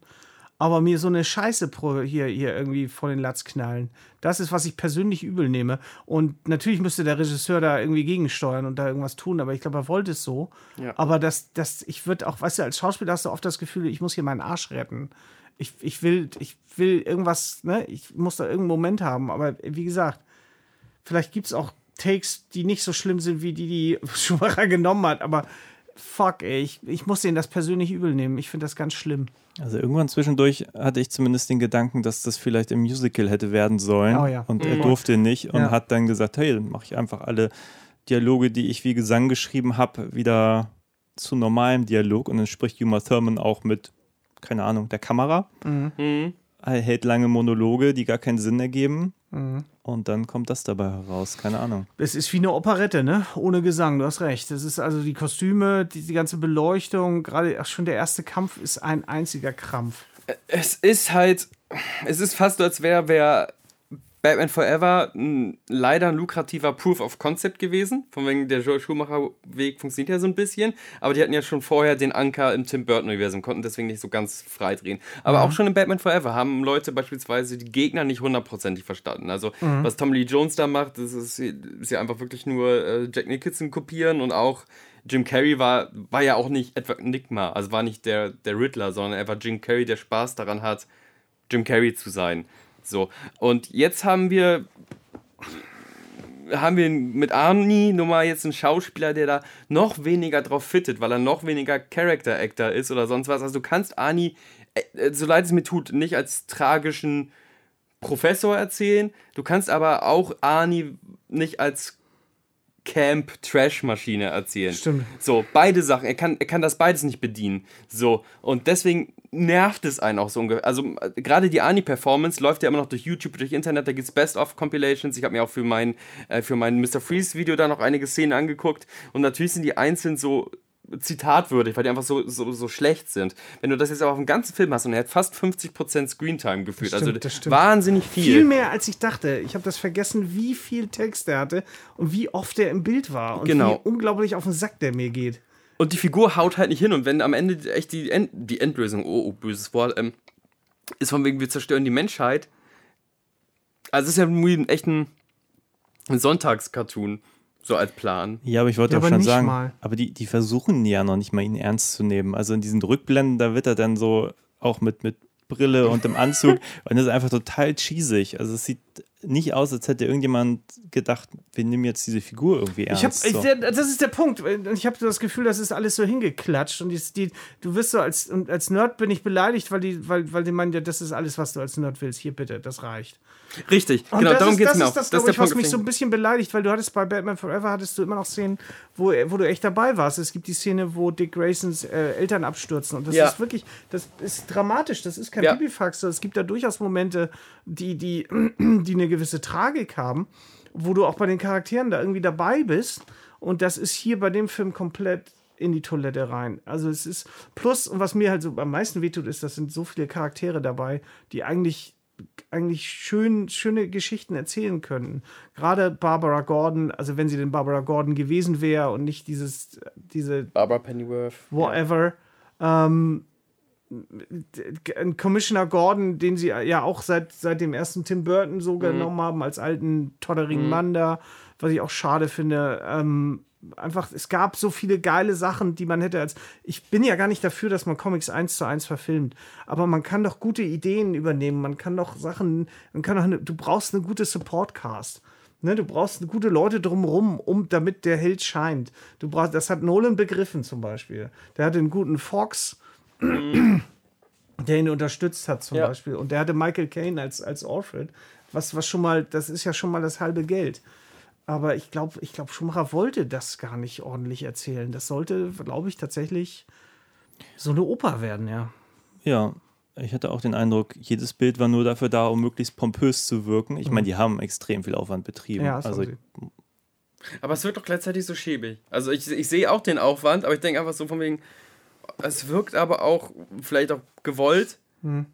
aber mir so eine Scheiße hier, hier irgendwie vor den Latz knallen. Das ist, was ich persönlich übel nehme. Und natürlich müsste der Regisseur da irgendwie gegensteuern und da irgendwas tun, aber ich glaube, er wollte es so. Ja. Aber das, das, ich würde auch, weißt du, als Schauspieler hast du oft das Gefühl, ich muss hier meinen Arsch retten. Ich, ich, will, ich will irgendwas, ne, ich muss da irgendeinen Moment haben, aber wie gesagt, vielleicht gibt es auch Takes, die nicht so schlimm sind, wie die, die (laughs) Schumacher genommen hat, aber fuck, ey, ich, ich muss denen das persönlich übel nehmen. Ich finde das ganz schlimm. Also irgendwann zwischendurch hatte ich zumindest den Gedanken, dass das vielleicht im Musical hätte werden sollen. Oh ja. Und er durfte nicht und Ja. hat dann gesagt, hey, dann mache ich einfach alle Dialoge, die ich wie Gesang geschrieben habe, wieder zu normalem Dialog. Und dann spricht Uma Thurman auch mit, keine Ahnung, der Kamera. Mhm. Er hält lange Monologe, die gar keinen Sinn ergeben. Und dann kommt das dabei heraus, keine Ahnung. Es ist wie eine Operette, ne? Ohne Gesang, du hast recht. Das ist also die Kostüme, die, die ganze Beleuchtung, gerade schon der erste Kampf ist ein einziger Krampf. Es ist halt, es ist fast so, als wäre wär Batman Forever ein, leider ein lukrativer Proof of Concept gewesen. Von wegen der Joel Schumacher-Weg funktioniert ja so ein bisschen. Aber die hatten ja schon vorher den Anker im Tim Burton-Universum, konnten deswegen nicht so ganz frei drehen. Aber auch schon in Batman Forever haben Leute beispielsweise die Gegner nicht hundertprozentig verstanden. Also, was Tom Lee Jones da macht, das ist, ist ja einfach wirklich nur äh, Jack Nicholson kopieren und auch. Jim Carrey war, war ja auch nicht Edward Nigma, also war nicht der, der Riddler, sondern er war Jim Carrey, der Spaß daran hat, Jim Carrey zu sein. So. Und jetzt haben wir haben wir mit Arnie nun mal jetzt einen Schauspieler, der da noch weniger drauf fittet, weil er noch weniger Character Actor ist oder sonst was. Also du kannst Arnie äh, so leid es mir tut, nicht als tragischen Professor erzählen. Du kannst aber auch Arnie nicht als Camp-Trash-Maschine erzählen. Stimmt. So, beide Sachen. Er kann, er kann das beides nicht bedienen. So, und deswegen nervt es einen auch so ungefähr. Also, gerade die Ani-Performance läuft ja immer noch durch YouTube, durch Internet. Da gibt es Best-of-Compilations. Ich habe mir auch für mein, äh, für mein Mr. Freeze-Video da noch einige Szenen angeguckt. Und natürlich sind die einzeln so zitatwürdig, weil die einfach so, so, so schlecht sind. Wenn du das jetzt aber auf dem ganzen Film hast und er hat fast 50% Screentime gefühlt, Das also stimmt, das stimmt. wahnsinnig viel. Viel mehr als ich dachte. Ich habe das vergessen, wie viel Text er hatte und wie oft er im Bild war und Genau. wie unglaublich auf den Sack der mir geht. Und die Figur haut halt nicht hin. Und wenn am Ende echt die, End die Endlösung, oh, oh böses Wort, ähm, ist von wegen, wir zerstören die Menschheit. Also es ist ja irgendwie echt ein, Sonntagscartoon, so als Plan. Ja, aber ich wollte Ja, auch schon sagen, mal. aber die, die versuchen ja noch nicht mal ihn ernst zu nehmen. Also in diesen Rückblenden, da wird er dann so auch mit, mit Brille und im Anzug (laughs) und das ist einfach total cheesig. Also es sieht nicht aus, als hätte irgendjemand gedacht, wir nehmen jetzt diese Figur irgendwie ernst. Ich hab, so. ich, das ist der Punkt. Ich habe das Gefühl, das ist alles so hingeklatscht. Und die, die, du wirst so als, und als Nerd bin ich beleidigt, weil die, weil, weil die meinen, ja, das ist alles, was du als Nerd willst. Hier bitte, das reicht. Richtig, Und genau, das darum ist, geht es das mir ist auch. Das, ich, was Punkt. mich so ein bisschen beleidigt, weil du hattest bei Batman Forever hattest du immer noch Szenen, wo, wo du echt dabei warst. Es gibt die Szene, wo Dick Graysons äh, Eltern abstürzen. Und das Ja. ist wirklich, das ist dramatisch. Das ist kein Ja. Pipifax. Es gibt da durchaus Momente, die, die, (clears throat) die eine gewisse Tragik haben, wo du auch bei den Charakteren da irgendwie dabei bist. Und das ist hier bei dem Film komplett in die Toilette rein. Also es ist plus und was mir halt so am meisten wehtut, ist, das sind so viele Charaktere dabei, die eigentlich eigentlich schön, schöne Geschichten erzählen könnten. Gerade Barbara Gordon, also wenn sie denn Barbara Gordon gewesen wäre und nicht dieses, diese Barbara Pennyworth. whatever. Ähm, ein Commissioner Gordon, den sie ja auch seit, seit dem ersten Tim Burton so genommen haben, als alten todderigen Mann da, was ich auch schade finde. Ähm, einfach, es gab so viele geile Sachen, die man hätte als. Ich bin ja gar nicht dafür, dass man Comics eins zu eins verfilmt, aber man kann doch gute Ideen übernehmen, man kann doch Sachen, man kann doch eine, du brauchst eine gute Support-Cast. Ne, du brauchst gute Leute drumherum, um, damit der Held scheint. Du brauchst, das hat Nolan begriffen zum Beispiel. Der hatte einen guten Fox, der ihn unterstützt hat zum Ja. Beispiel. Und der hatte Michael Caine als, als Alfred, was, was schon mal, das ist ja schon mal das halbe Geld. Aber ich glaube, ich glaub, Schumacher wollte das gar nicht ordentlich erzählen. Das sollte, glaube ich, tatsächlich so eine Oper werden, ja. Ja, ich hatte auch den Eindruck, jedes Bild war nur dafür da, um möglichst pompös zu wirken. Ich meine, die haben extrem viel Aufwand betrieben. Mhm. Ja, das also, haben sie. Aber es wirkt doch gleichzeitig so schäbig. Also ich, ich sehe auch den Aufwand, aber ich denke einfach so von wegen, es wirkt aber auch vielleicht auch gewollt. Hm.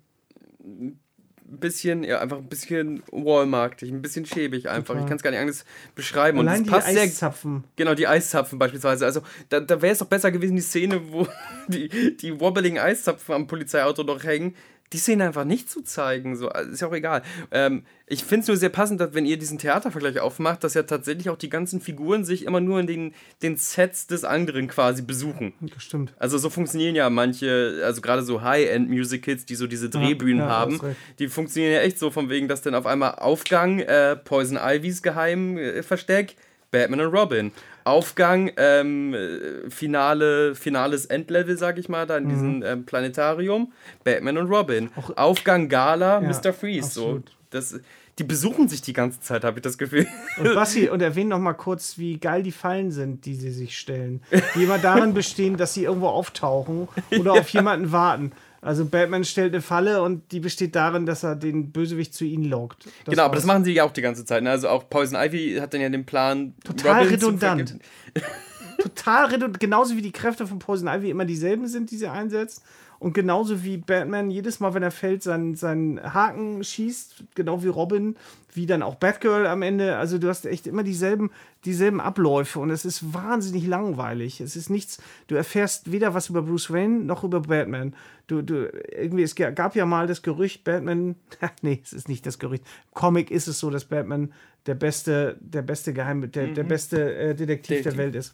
Ein bisschen, ja, einfach ein bisschen Walmartig, ein bisschen schäbig einfach. Ich kann es gar nicht anders beschreiben. Allein Und die passt sehr Eiszapfen. Genau, die Eiszapfen beispielsweise. Also, da, da wäre es doch besser gewesen, die Szene, wo (laughs) die, die wobbeligen Eiszapfen am Polizeiauto noch hängen, die Szene einfach nicht zu zeigen. So, also ist ja auch egal. Ähm, ich finde es nur sehr passend, dass, wenn ihr diesen Theatervergleich aufmacht, dass ja tatsächlich auch die ganzen Figuren sich immer nur in den, den Sets des anderen quasi besuchen. Das stimmt. Also so funktionieren ja manche, also gerade so High-End-Musicals, die so diese Drehbühnen ja, haben, hast recht. die funktionieren ja echt so von wegen, dass dann auf einmal Aufgang, äh, Poison Ivys geheim äh, Versteck, Batman und Robin. Aufgang, ähm, äh, Finale, finales Endlevel, sag ich mal, da Mhm. in diesem ähm, Planetarium, Batman und Robin. Aufgang, Gala, Ja, Mr. Freeze. absolut. So. Das, die besuchen sich die ganze Zeit, habe ich das Gefühl. Und Bassi, und erwähne noch mal kurz, wie geil die Fallen sind, die sie sich stellen. Die immer darin (laughs) bestehen, dass sie irgendwo auftauchen oder auf jemanden warten. Also Batman stellt eine Falle und die besteht darin, dass er den Bösewicht zu ihnen lockt. Das genau, aber das machen sie ja auch die ganze Zeit. Ne? Also auch Poison Ivy hat dann ja den Plan, Total Robin redundant. (laughs) total redundant, genauso wie die Kräfte von Poison Ivy immer dieselben sind, die sie einsetzt. Und genauso wie Batman jedes Mal, wenn er fällt, seinen, seinen Haken schießt, genau wie Robin, wie dann auch Batgirl am Ende. Also du hast echt immer dieselben, dieselben Abläufe und es ist wahnsinnig langweilig. Es ist nichts, du erfährst weder was über Bruce Wayne noch über Batman. Du, du, irgendwie, es gab ja mal das Gerücht, Batman, (laughs) nee, es ist nicht das Gerücht. Im Comic ist es so, dass Batman der beste, der beste Geheim, der, der beste äh, Detektiv der Detektiv. Welt ist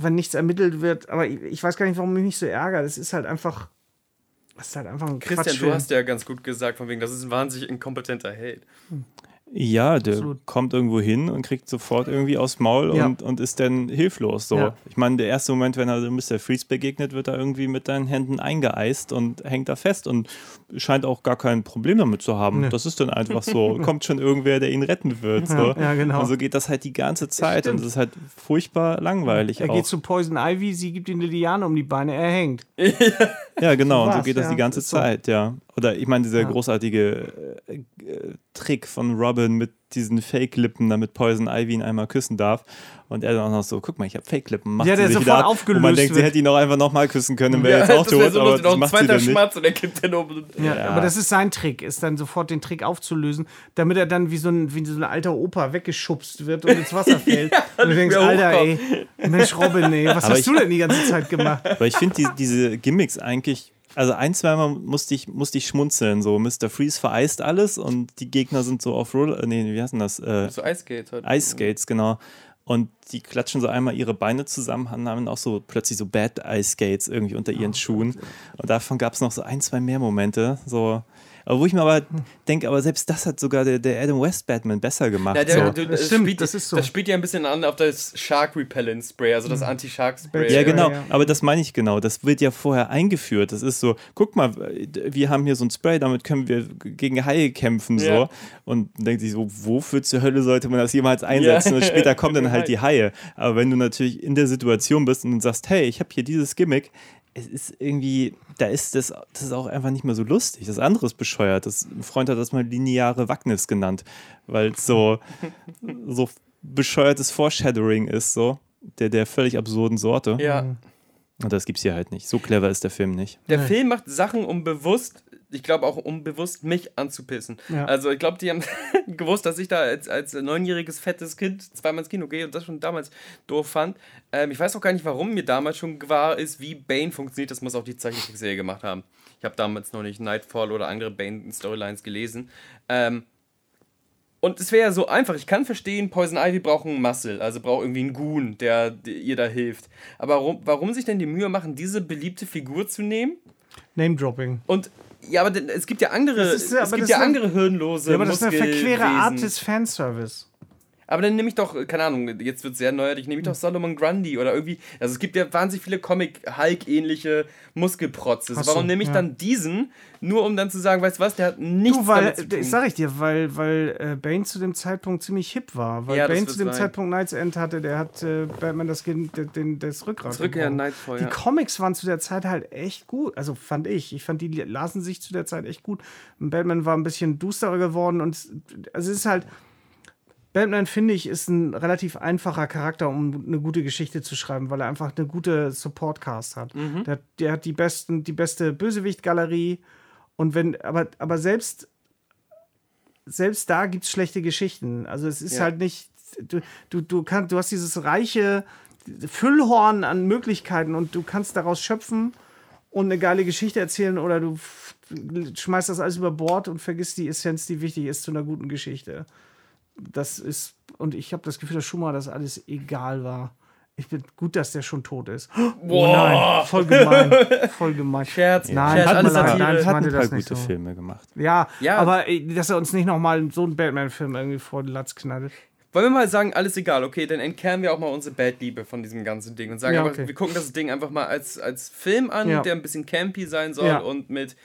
wenn nichts ermittelt wird, aber ich, ich weiß gar nicht, warum mich nicht so ärgert. Das ist halt einfach, das ist halt einfach ein Christian, Quatschfilm. du hast ja ganz gut gesagt, von wegen, das ist ein wahnsinnig inkompetenter Held. Ja, der Absolut. kommt irgendwo hin und kriegt sofort irgendwie aufs Maul Ja. und, und ist dann hilflos. So. Ja. Ich meine, der erste Moment, wenn er Mr. Freeze begegnet, wird er irgendwie mit seinen Händen eingeeist und hängt da fest und scheint auch gar kein Problem damit zu haben. Nee. Das ist dann einfach so. (laughs) Kommt schon irgendwer, der ihn retten wird. So. Ja, genau. Und so geht das halt die ganze Zeit und stimmt. es ist halt furchtbar langweilig Er auch. geht zu Poison Ivy, sie gibt ihm eine Liane um die Beine, er hängt. (laughs) Ja, genau, und so geht das die ganze. Zeit, ja. Oder ich meine, dieser Ja. großartige äh, äh, Trick von Robin mit diesen Fake-Lippen, damit Poison Ivy ihn einmal küssen darf. Und er dann auch noch so, guck mal, ich habe Fake-Lippen. Macht Ja, sie der sich sofort ab. aufgelöst Und man denkt, sie wird. hätte ihn auch einfach nochmal küssen können, wäre jetzt auch tot, so aber noch ein sie zweiter. Schmatz und er kippt dann um. Ja, Ja. aber das ist sein Trick, ist dann sofort den Trick aufzulösen, damit er dann wie so ein, wie so ein alter Opa weggeschubst wird und ins Wasser (laughs) fällt. und du denkst, Alter, ey. Mensch, Robin, ey, was Aber hast ich- du denn die ganze Zeit gemacht? Aber ich finde die, diese Gimmicks eigentlich, also ein, zweimal musste ich, musste ich schmunzeln. So, Mr. Freeze vereist alles und die Gegner sind so auf Roller, nee, wie heißt denn das? Äh, So Ice Skates halt. Ice Skates, genau. Und die klatschen so einmal ihre Beine zusammen, haben dann auch so plötzlich so Bad Ice Skates irgendwie unter Oh, ihren Schuhen. Und davon gab es noch so ein, zwei mehr Momente. So. Aber wo ich mir aber denke, aber selbst das hat sogar der, der Adam West Batman besser gemacht. Ja, der, so. du, Das das, stimmt, spielt, das ist so. das spielt ja ein bisschen an auf das Shark Repellent Spray, also das Anti-Shark Spray. Ja, genau. ja. Aber das meine ich genau. Das wird ja vorher eingeführt. Das ist so, guck mal, wir haben hier so ein Spray, damit können wir gegen Haie kämpfen. So. Ja. Und dann denkt sich so, wofür zur Hölle sollte man das jemals einsetzen? Ja. Und später kommen (laughs) dann halt die Haie. Aber wenn du natürlich in der Situation bist und sagst, hey, ich habe hier dieses Gimmick, es ist irgendwie, da ist das, das ist auch einfach nicht mehr so lustig. Das andere ist bescheuert. Das, ein Freund hat das mal lineare Wacknis genannt, weil es so, (laughs) so bescheuertes Foreshadowing ist, so. Der, der völlig absurden Sorte. Ja. Und das gibt's hier halt nicht. So clever ist der Film nicht. Der Film macht Sachen, um bewusst, ich glaube auch um bewusst mich anzupissen. Ja. Also ich glaube, die haben (laughs) gewusst, dass ich da als, als neunjähriges fettes Kind zweimal ins Kino gehe und das schon damals doof fand. Ähm, ich weiß auch gar nicht, warum mir damals schon gewahr ist, wie Bane funktioniert. Das muss auch die Zeichentrickserie gemacht haben. Ich habe damals noch nicht Nightfall oder andere Bane-Storylines gelesen. Ähm, und es wäre ja so einfach. Ich kann verstehen, Poison Ivy braucht einen Muscle, also braucht irgendwie einen Goon, der, der ihr da hilft. Aber warum, warum sich denn die Mühe machen, diese beliebte Figur zu nehmen? Name-Dropping. Und ja, aber es gibt ja andere, es aber gibt das ja andere hirnlose Ja, aber das ist eine verquere Art des Fanservice. Aber dann nehme ich doch, keine Ahnung, jetzt wird es sehr neuerlich, nehme ich doch Solomon Grundy oder irgendwie. Also es gibt ja wahnsinnig viele Comic-Hulk-ähnliche Muskelprotzes. Ach so, Warum nehme ich ja. dann diesen, nur um dann zu sagen, weißt du was, der hat nichts Du, weil, zu tun. ich sag ich dir, weil, weil äh, Bane zu dem Zeitpunkt ziemlich hip war. Weil Ja, das Bane zu dem sein. Zeitpunkt Night's End hatte, der hat äh, Batman das, den, den, das Rückgrat. Ja, gebrochen. Nightfall, Die ja. Comics waren zu der Zeit halt echt gut. Also fand ich. Ich fand, die lasen sich zu der Zeit echt gut. Und Batman war ein bisschen dusterer geworden und also es ist halt. Batman, finde ich, ist ein relativ einfacher Charakter, um eine gute Geschichte zu schreiben, weil er einfach eine gute Support-Cast hat. Mhm. Der, der hat die, besten, die beste Bösewicht-Galerie. Und wenn, aber, aber selbst, selbst da gibt es schlechte Geschichten. Also es ist Ja. halt nicht, du, du, du, kannst, du hast dieses reiche Füllhorn an Möglichkeiten und du kannst daraus schöpfen und eine geile Geschichte erzählen oder du schmeißt das alles über Bord und vergisst die Essenz, die wichtig ist zu einer guten Geschichte. Das ist, und ich habe das Gefühl, dass Schumacher das alles egal war. Ich bin gut, dass der schon tot ist. Oh nein, voll gemein. Voll gemein. Scherz, Nein, Scherz, tut alles leid. Nein, ich Hat meinte das nicht gute so. Filme gemacht. Ja, Ja. aber äh, dass er uns nicht nochmal so einen Batman-Film irgendwie vor den Latz knallt. Wollen wir mal sagen, alles egal, okay, dann entkernen wir auch mal unsere Bad-Liebe von diesem ganzen Ding und sagen Ja, einfach, okay. wir gucken das Ding einfach mal als, als Film an, Ja. der ein bisschen campy sein soll Ja. und mit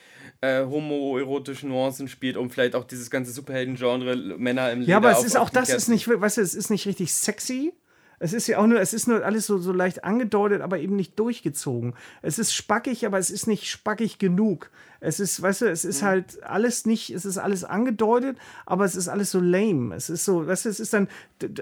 äh, homoerotischen Nuancen spielt, um vielleicht auch dieses ganze Superhelden-Genre Männer im Leder Ja, aber es ist auch das ist nicht, weißt du, es ist nicht richtig sexy. Es ist ja auch nur, es ist nur alles so, so leicht angedeutet, aber eben nicht durchgezogen. Es ist spackig, aber es ist nicht spackig genug. Es ist, weißt du, es Mhm. ist halt alles nicht, es ist alles angedeutet, aber es ist alles so lame. Es ist so, weißt du, es ist dann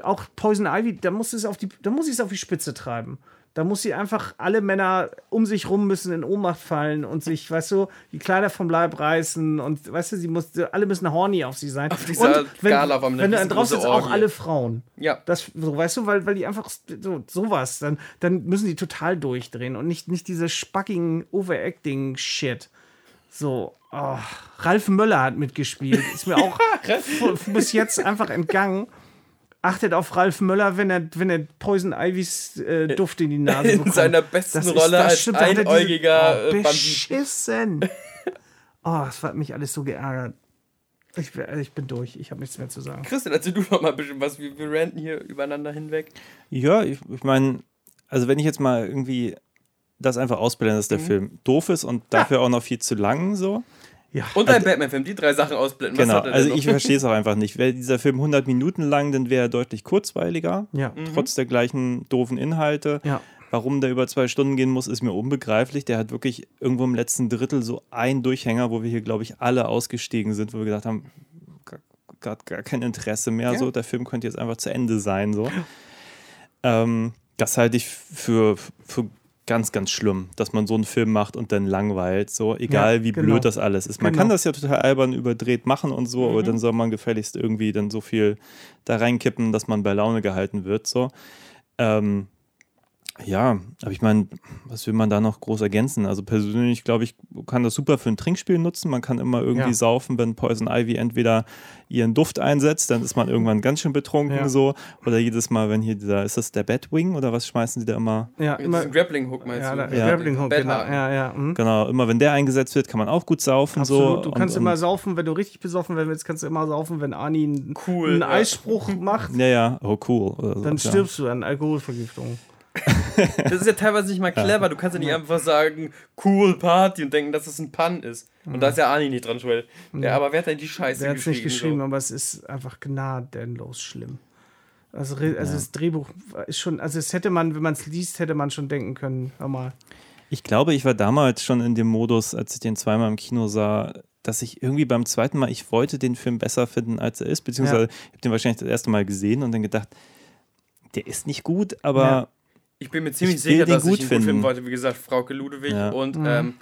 auch Poison Ivy, da muss es auf die, da muss ich es auf die Spitze treiben. Da muss sie einfach, alle Männer um sich rum müssen in Ohnmacht fallen und sich, weißt du, die Kleider vom Leib reißen und, weißt du, sie muss, alle müssen horny auf sie sein. Auf dieser und wenn, Gala einer wenn du dann drauf sitzt, auch alle Frauen. Ja. Das, so, weißt du, weil, weil die einfach so, sowas, dann, dann müssen die total durchdrehen und nicht, nicht diese spackigen Overacting-Shit. So, oh, Ralf Möller hat mitgespielt. Ist mir auch (laughs) bis jetzt einfach entgangen. Achtet auf Ralf Möller, wenn er, wenn er Poison Ivys äh, Duft in die Nase In bekommt. seiner besten Das ist- Rolle das als er diese- einäugiger, äh, oh, Bandit. Beschissen. (laughs) Oh, das hat mich alles so geärgert. Ich, also ich bin durch. Ich habe nichts mehr zu sagen. Christian, erzähl du noch mal ein bisschen was. Wir, wir ranten hier übereinander hinweg. Ja, ich, ich meine, also wenn ich jetzt mal irgendwie das einfach ausblende, dass der Film doof ist und dafür auch noch viel zu lang so. Ja. Und ein Batman-Film, die drei Sachen ausblenden. Was Genau, er also ich verstehe es auch einfach nicht. Wäre dieser Film 100 Minuten lang, dann wäre er deutlich kurzweiliger, Ja. trotz der gleichen doofen Inhalte. Ja. Warum der über zwei Stunden gehen muss, ist mir unbegreiflich. Der hat wirklich irgendwo im letzten Drittel so einen Durchhänger, wo wir hier, glaube ich, alle ausgestiegen sind, wo wir gedacht haben, gar, gar, gar kein Interesse mehr. So, der Film könnte jetzt einfach zu Ende sein. So. Ähm, das halte ich für, für ganz, ganz schlimm, dass man so einen Film macht und dann langweilt. So, egal Ja, wie genau. blöd das alles ist. Man Genau. kann das ja total albern überdreht machen und so, Mhm. aber dann soll man gefälligst irgendwie dann so viel da reinkippen, dass man bei Laune gehalten wird. So. Ähm, ja, aber ich meine, was will man da noch groß ergänzen? Also persönlich glaube ich, kann das super für ein Trinkspiel nutzen. Man kann immer irgendwie Ja. saufen, wenn Poison Ivy entweder ihren Duft einsetzt, dann ist man irgendwann ganz schön betrunken Ja. so. Oder jedes Mal, wenn hier dieser, ist das der Batwing oder was schmeißen sie da immer? Ja, immer. diesem Grappling-Hook meinst Ja, du? Ja. Grappling Hook, genau. Ja, ja. mhm. Genau, immer wenn der eingesetzt wird, kann man auch gut saufen Absolut. so. Du kannst und, immer und, saufen, wenn du richtig besoffen werden willst, kannst du immer saufen, wenn Arni einen, Cool, einen ja. Eisspruch macht, Ja, ja, oh cool. Oder so, dann ja. stirbst du an Alkoholvergiftung. (laughs) Das ist ja teilweise nicht mal clever. Du kannst ja nicht einfach sagen, cool Party und denken, dass es ein Pun ist. Und da ist ja Arnie nicht dran schuld. Ja, aber wer hat denn die Scheiße Der hat es geschrieben? nicht geschrieben, so? aber es ist einfach gnadenlos schlimm. Also, also das Drehbuch ist schon, also es hätte man, wenn man es liest, hätte man schon denken können, hör mal. Ich glaube, ich war damals schon in dem Modus, als ich den zweimal im Kino sah, dass ich irgendwie beim zweiten Mal, ich wollte den Film besser finden, als er ist, beziehungsweise ich habe den wahrscheinlich das erste Mal gesehen und dann gedacht, der ist nicht gut, aber Ja. Ich bin mir ziemlich Ich sicher, den dass gut ich ihn gut finden finden. wollte. Wie gesagt, Frauke Ludewig Ja. und Mhm. ähm,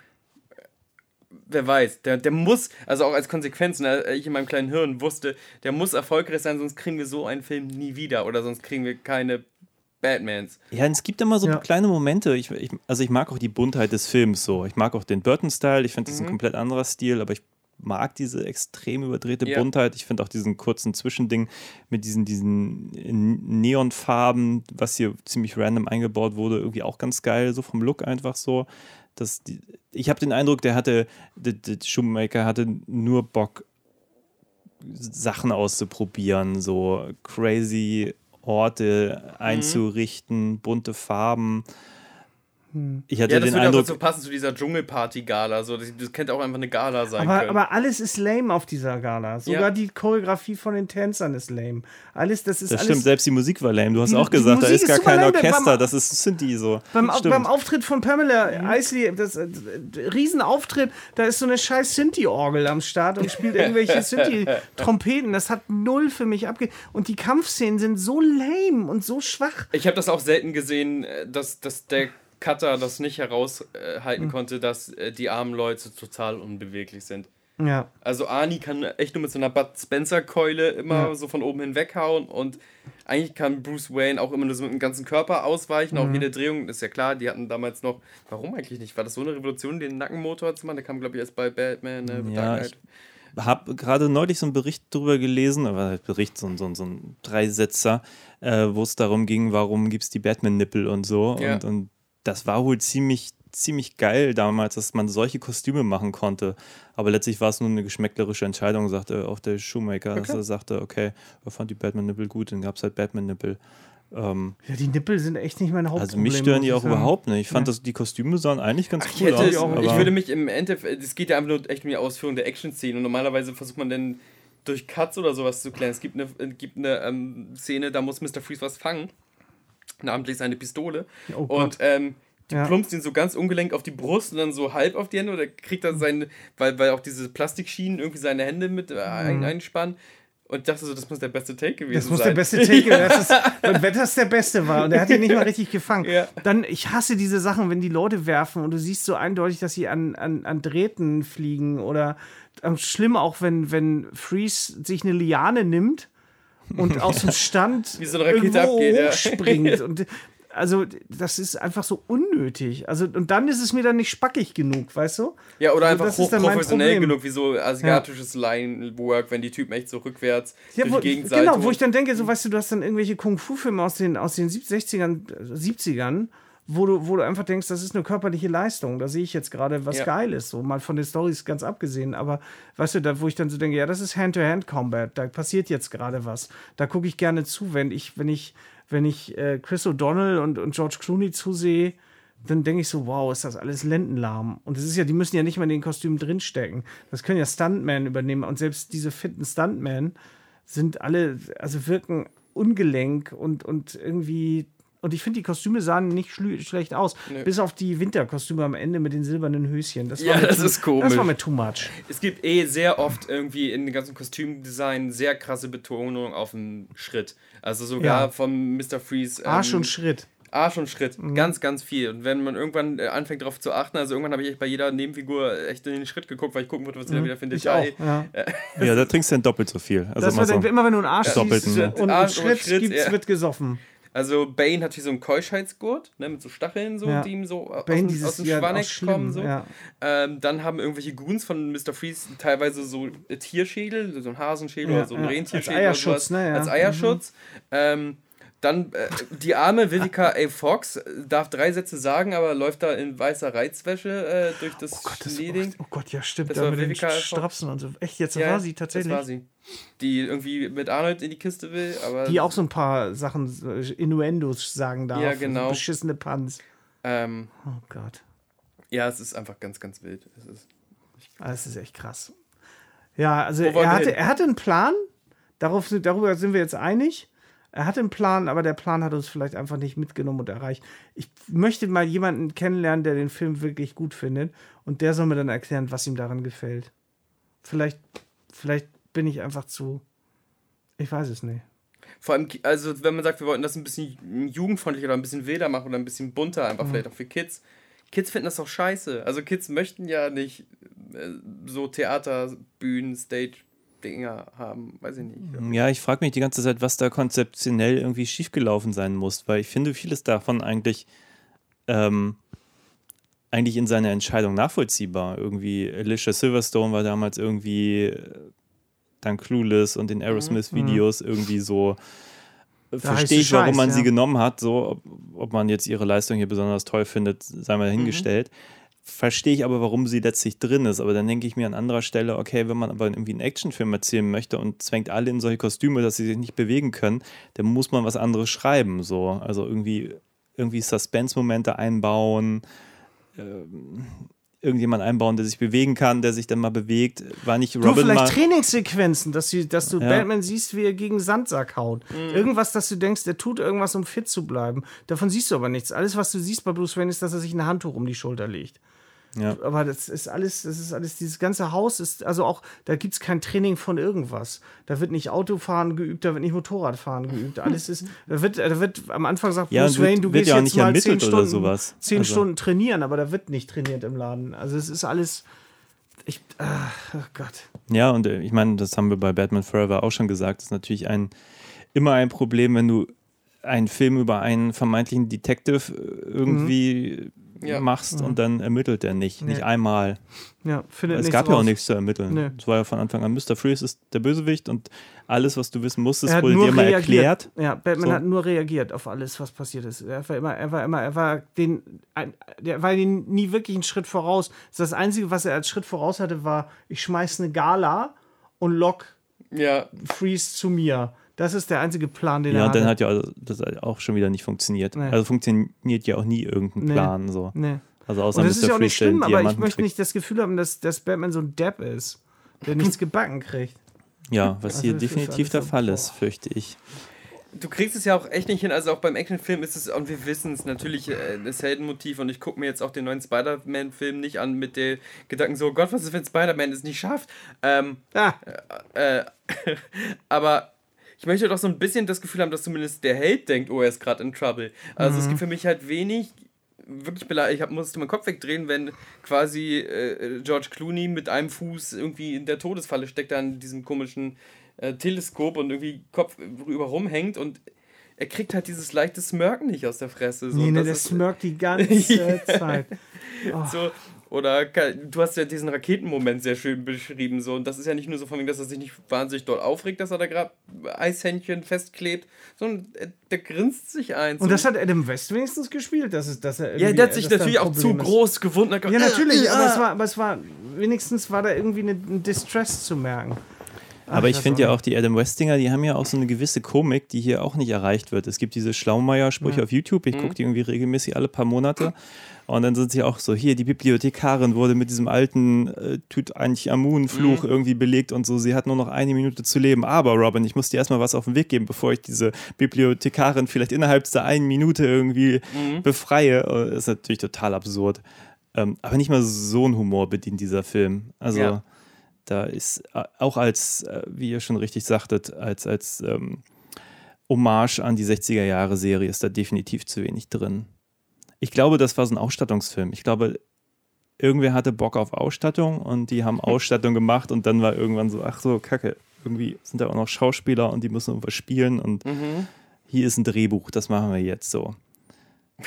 wer weiß, der, der muss, also auch als Konsequenz, ne, ich in meinem kleinen Hirn wusste, der muss erfolgreich sein, sonst kriegen wir so einen Film nie wieder oder sonst kriegen wir keine Batmans. Ja, es gibt immer so Ja. kleine Momente. Ich, ich, also ich mag auch die Buntheit des Films so. Ich mag auch den Burton-Style. Ich finde, das ist ein komplett anderer Stil, aber ich mag diese extrem überdrehte Ja. Buntheit. Ich finde auch diesen kurzen Zwischending mit diesen, diesen Neonfarben, was hier ziemlich random eingebaut wurde, irgendwie auch ganz geil, so vom Look einfach so. Das, die, ich habe den Eindruck, der hatte, der, der Shoemaker hatte nur Bock, Sachen auszuprobieren, so crazy Orte einzurichten, bunte Farben. Ich hatte Ja, das den würde auch Eindruck, dazu passen zu dieser Dschungelparty-Gala. So, das, das könnte auch einfach eine Gala sein Aber, können. aber alles ist lame auf dieser Gala. Sogar Ja. die Choreografie von den Tänzern ist lame. Alles, das ist das alles. stimmt, selbst die Musik war lame. Du hast Die- auch gesagt, da ist ist gar kein lame. Orchester, Beim- das ist Synthi so. Beim, beim Auftritt von Pamela Isley, das äh, Riesenauftritt, da ist so eine scheiß Synthi-Orgel am Start und spielt (laughs) irgendwelche Synthi-Trompeten. Das hat null für mich abge... Und die Kampfszenen sind so lame und so schwach. Ich habe das auch selten gesehen, äh, dass, dass der Cutter das nicht heraushalten Hm. konnte, dass äh, die armen Leute total unbeweglich sind. Ja. Also Arnie kann echt nur mit so einer Bud Spencer-Keule immer Ja. so von oben hinweg hauen und eigentlich kann Bruce Wayne auch immer nur so mit dem ganzen Körper ausweichen, Mhm. auch jede Drehung, ist ja klar, die hatten damals noch, warum eigentlich nicht? War das so eine Revolution, den Nackenmotor zu machen? Der kam, glaube ich, erst bei Batman, ne? Ja, ich habe gerade neulich so einen Bericht darüber gelesen, aber halt Bericht, so, ein- so, so ein Dreisetzer, äh, wo es darum ging, warum gibt es die Batman-Nippel und so. Ja. Und, und das war wohl ziemlich, ziemlich geil damals, dass man solche Kostüme machen konnte. Aber letztlich war es nur eine geschmäcklerische Entscheidung, sagte auch der Shoemaker, dass er sagte, okay, er fand die Batman-Nippel gut, dann gab es halt Batman-Nippel. Ähm, Ja, die Nippel sind echt nicht mein also Hauptproblem. mich stören die ich auch sagen. überhaupt nicht. Ich fand, dass die Kostüme sahen eigentlich ganz Ich, cool hätte, aus. ich, aber- würde mich im Endeffekt, es geht ja einfach nur echt um die Ausführung der Action-Szenen und normalerweise versucht man dann durch Cuts oder sowas zu klären. Es gibt eine, gibt eine ähm, Szene, da muss Mr. Freeze was fangen, namentlich seine Pistole Oh und ähm, die Ja. plumpst ihn so ganz ungelenk auf die Brust und dann so halb auf die Hände oder kriegt dann seine, weil, weil auch diese Plastikschienen irgendwie seine Hände mit äh, ein, einspannen. Und ich dachte so, das muss der beste Take gewesen Mhm. Das muss sein. der beste Take sein. (laughs) Das ist, wenn das der beste war und er hat ihn nicht mal richtig gefangen. Ja. Dann, ich hasse diese Sachen, wenn die Leute werfen und du siehst so eindeutig, dass sie an, an, an Drähten fliegen oder ähm, schlimm auch, wenn, wenn Freeze sich eine Liane nimmt und (laughs) aus dem Stand Wie so eine Rakete irgendwo abgeht, ja. hochspringt. (laughs) Und also, das ist einfach so unnötig. Also, und dann ist es mir dann nicht spackig genug, weißt du? Ja, oder Also einfach hochprofessionell genug, wie so asiatisches Line-Work, wenn die Typen echt so rückwärts Ja, durch wo, die Gegend genau, wo ich dann denke, so weißt du, du hast dann irgendwelche Kung-Fu-Filme aus den, aus den 60ern, 70ern, wo du, wo du einfach denkst, das ist eine körperliche Leistung. Da sehe ich jetzt gerade was Ja. Geiles, so mal von den Stories ganz abgesehen. Aber weißt du, da wo ich dann so denke, ja, das ist Hand-to-Hand-Combat, da passiert jetzt gerade was. Da gucke ich gerne zu, wenn ich, wenn ich, wenn ich äh, Chris O'Donnell und, und George Clooney zusehe, dann denke ich so, wow, ist das alles lendenlahm. Und es ist ja, die müssen ja nicht mal in den Kostümen drinstecken. Das können ja Stuntmen übernehmen. Und selbst diese fitten Stuntmen sind alle, also wirken ungelenk und, und irgendwie. Und ich finde, die Kostüme sahen nicht schlecht aus. Bis auf die Winterkostüme am Ende mit den silbernen Höschen. Das Ja, war mir das too, ist komisch. Das war mir too much. Es gibt eh sehr oft irgendwie in dem ganzen Kostümdesign sehr krasse Betonung auf den Schritt. Also sogar Ja. von Mr. Freeze. ähm, Arsch und Schritt. Arsch und Schritt. Mhm. Ganz, ganz viel. Und wenn man irgendwann äh, anfängt darauf zu achten, also irgendwann habe ich echt bei jeder Nebenfigur echt in den Schritt geguckt, weil ich gucken wollte, was die da wieder Mhm. Ich Detail. auch. Ja. (laughs) Ja, da trinkst du dann doppelt so viel. Also Das immer war so. immer wenn du einen Arsch Doppelten, siehst und einen Arsch und Schritt, Schritt, gibt's, ja. wird gesoffen. Also Bane hat hier so einen Keuschheitsgurt, ne, mit so Stacheln, so, Ja. die ihm so aus, Bane, dem- dieses aus dem ja, Schwanneck kommen. So. ja. Ähm, dann haben irgendwelche Goons von Mr. Freeze teilweise so Tierschädel, so ein Hasenschädel oder so ein. Rentierschädel. Als Eierschutz, oder sowas, ne. Als Eierschutz. Ähm, dann äh, die arme Vivica A. Fox äh, darf drei Sätze sagen, aber läuft da in weißer Reizwäsche äh, durch das, Oh Gott, das, Schneeding. oh, oh Gott, ja, stimmt. Das da war mit den Vivica Fox. Strapsen und so. Echt, jetzt Ja, war sie tatsächlich. Das war sie. Die irgendwie mit Arnold in die Kiste will, aber. Die auch so ein paar Sachen, äh, Innuendos sagen darf. Ja, genau. Beschissene Panz. Ähm, Oh Gott. ja, es ist einfach ganz, ganz wild. Es ist, Ah, Das ist echt krass. Ja, also er hatte, hin? er hatte einen Plan. Darauf, darüber sind wir jetzt einig. Er hatte einen Plan, aber der Plan hat uns vielleicht einfach nicht mitgenommen und erreicht. Ich möchte mal jemanden kennenlernen, der den Film wirklich gut findet. Und der soll mir dann erklären, was ihm daran gefällt. Vielleicht, vielleicht bin ich einfach zu. Ich weiß es nicht. Vor allem, also wenn man sagt, wir wollten das ein bisschen jugendfreundlicher oder ein bisschen wilder machen oder ein bisschen bunter, einfach vielleicht auch für Kids. Kids finden das doch scheiße. Also Kids möchten ja nicht äh, so Theater, Bühnen, Stage-Dinger haben. Weiß ich nicht. Ja, ich frage mich die ganze Zeit, was da konzeptionell irgendwie schiefgelaufen sein muss, weil ich finde vieles davon eigentlich, ähm, eigentlich in seiner Entscheidung nachvollziehbar. Irgendwie Alicia Silverstone war damals irgendwie äh, dann Clueless und in Aerosmith-Videos irgendwie so. äh, Verstehe ich, warum man Scheiß, sie ja. genommen hat, so, ob, ob man jetzt ihre Leistung hier besonders toll findet, sei mal dahingestellt. Verstehe ich aber, warum sie letztlich drin ist. Aber dann denke ich mir an anderer Stelle, okay, wenn man aber irgendwie einen Actionfilm erzählen möchte und zwängt alle in solche Kostüme, dass sie sich nicht bewegen können, dann muss man was anderes schreiben. So. Also irgendwie, irgendwie Suspense-Momente einbauen, ähm, irgendjemand einbauen, der sich bewegen kann, der sich dann mal bewegt. War nicht Du, Robin vielleicht mal. Trainingssequenzen, dass, sie, dass du Ja. Batman siehst, wie er gegen Sandsack haut. Irgendwas, dass du denkst, der tut irgendwas, um fit zu bleiben. Davon siehst du aber nichts. Alles, was du siehst bei Bruce Wayne, ist, dass er sich ein Handtuch um die Schulter legt. Ja. Aber das ist alles, das ist alles, dieses ganze Haus ist, also auch, da gibt es kein Training von irgendwas. Da wird nicht Autofahren geübt, da wird nicht Motorradfahren geübt. Alles ist, da wird, da wird am Anfang sagt Ja, Bruce Wayne, du gehst ja jetzt nicht mal zehn oder Stunden, sowas. zehn Also- Stunden trainieren, aber da wird nicht trainiert im Laden. Also es ist alles, ich, ach, oh Gott. Ja, und äh, ich meine, das haben wir bei Batman Forever auch schon gesagt, das ist natürlich ein, immer ein Problem, wenn du einen Film über einen vermeintlichen Detective äh, irgendwie Ja. machst und dann ermittelt er nicht. Nicht Nee. einmal. Ja, findet Es gab ja auch raus. nichts zu ermitteln. Nee. Es war ja von Anfang an, Mr. Freeze ist der Bösewicht und alles, was du wissen musstest, Er wurde nur dir mal reagiert. erklärt. Ja, Batman So. hat nur reagiert auf alles, was passiert ist. Er war immer, er war immer, er war den, der war den nie wirklich einen Schritt voraus. Das einzige, was er als Schritt voraus hatte, war, ich schmeiß eine Gala und lock Ja, Freeze zu mir. Das ist der einzige Plan, den Ja, er und dann hatte. hat ja also das hat auch schon wieder nicht funktioniert. Nee. Also funktioniert ja auch nie irgendein Nee. Plan. So. nee. Also außer Und das ist Mr. ja auch nicht schlimm, aber ich möchte nicht das Gefühl haben, dass, dass Batman so ein Depp ist, der nichts (laughs) gebacken kriegt. Ja, was Also hier ist definitiv der so- Fall ist, fürchte ich. du kriegst es ja auch echt nicht hin. Also auch beim Actionfilm ist es, und wir wissen es natürlich, äh, das Heldenmotiv. Und ich gucke mir jetzt auch den neuen Spider-Man-Film nicht an mit den Gedanken so, Gott, was ist, wenn Spider-Man es nicht schafft? Ähm, Ah, Äh, (laughs) aber ich möchte doch so ein bisschen das Gefühl haben, dass zumindest der Held denkt, oh, er ist gerade in Trouble. Also es gibt für mich halt wenig, wirklich beleidigt, ich hab, musste meinen Kopf wegdrehen, wenn quasi äh, George Clooney mit einem Fuß irgendwie in der Todesfalle steckt, da an diesem komischen äh, Teleskop und irgendwie Kopf über rumhängt und er kriegt halt dieses leichte Smirken nicht aus der Fresse. So. nee, nee, Das der ist- smirkt die (laughs) ganze Zeit. so, Oder du hast ja diesen Raketenmoment sehr schön beschrieben. So. Und das ist ja nicht nur so von wegen, dass er sich nicht wahnsinnig doll aufregt, dass er da gerade Eishändchen festklebt, sondern er, der grinst sich eins. Und das hat Adam West wenigstens gespielt, dass, es, dass er ja, der hat sich natürlich auch zu ist. groß gefunden. Hat Ja, natürlich, äh, aber es war, aber es war, wenigstens war da irgendwie eine, ein Distress zu merken. Aber ich finde ja auch auch, die Adam Westinger, die haben ja auch so eine gewisse Komik, die hier auch nicht erreicht wird. Es gibt diese Schlaumeier-Sprüche auf YouTube, ich gucke die irgendwie regelmäßig alle paar Monate. Und dann sind sie auch so, hier, die Bibliothekarin wurde mit diesem alten äh, Tutanchamun-Fluch irgendwie belegt und so, sie hat nur noch eine Minute zu leben. Aber Robin, ich muss dir erstmal was auf den Weg geben, bevor ich diese Bibliothekarin vielleicht innerhalb der einen Minute irgendwie befreie. Äh, Das ist natürlich total absurd. Ähm, aber nicht mal so ein Humor bedient dieser Film. Also Ja. da ist äh, auch als, äh, wie ihr schon richtig sagtet, als, als ähm, Hommage an die 60er Jahre Serie ist da definitiv zu wenig drin. Ich glaube, das war so ein Ausstattungsfilm. Ich glaube, irgendwer hatte Bock auf Ausstattung und die haben (laughs) Ausstattung gemacht und dann war irgendwann so, ach so, kacke, irgendwie sind da auch noch Schauspieler und die müssen irgendwas spielen und hier ist ein Drehbuch, das machen wir jetzt so. (laughs)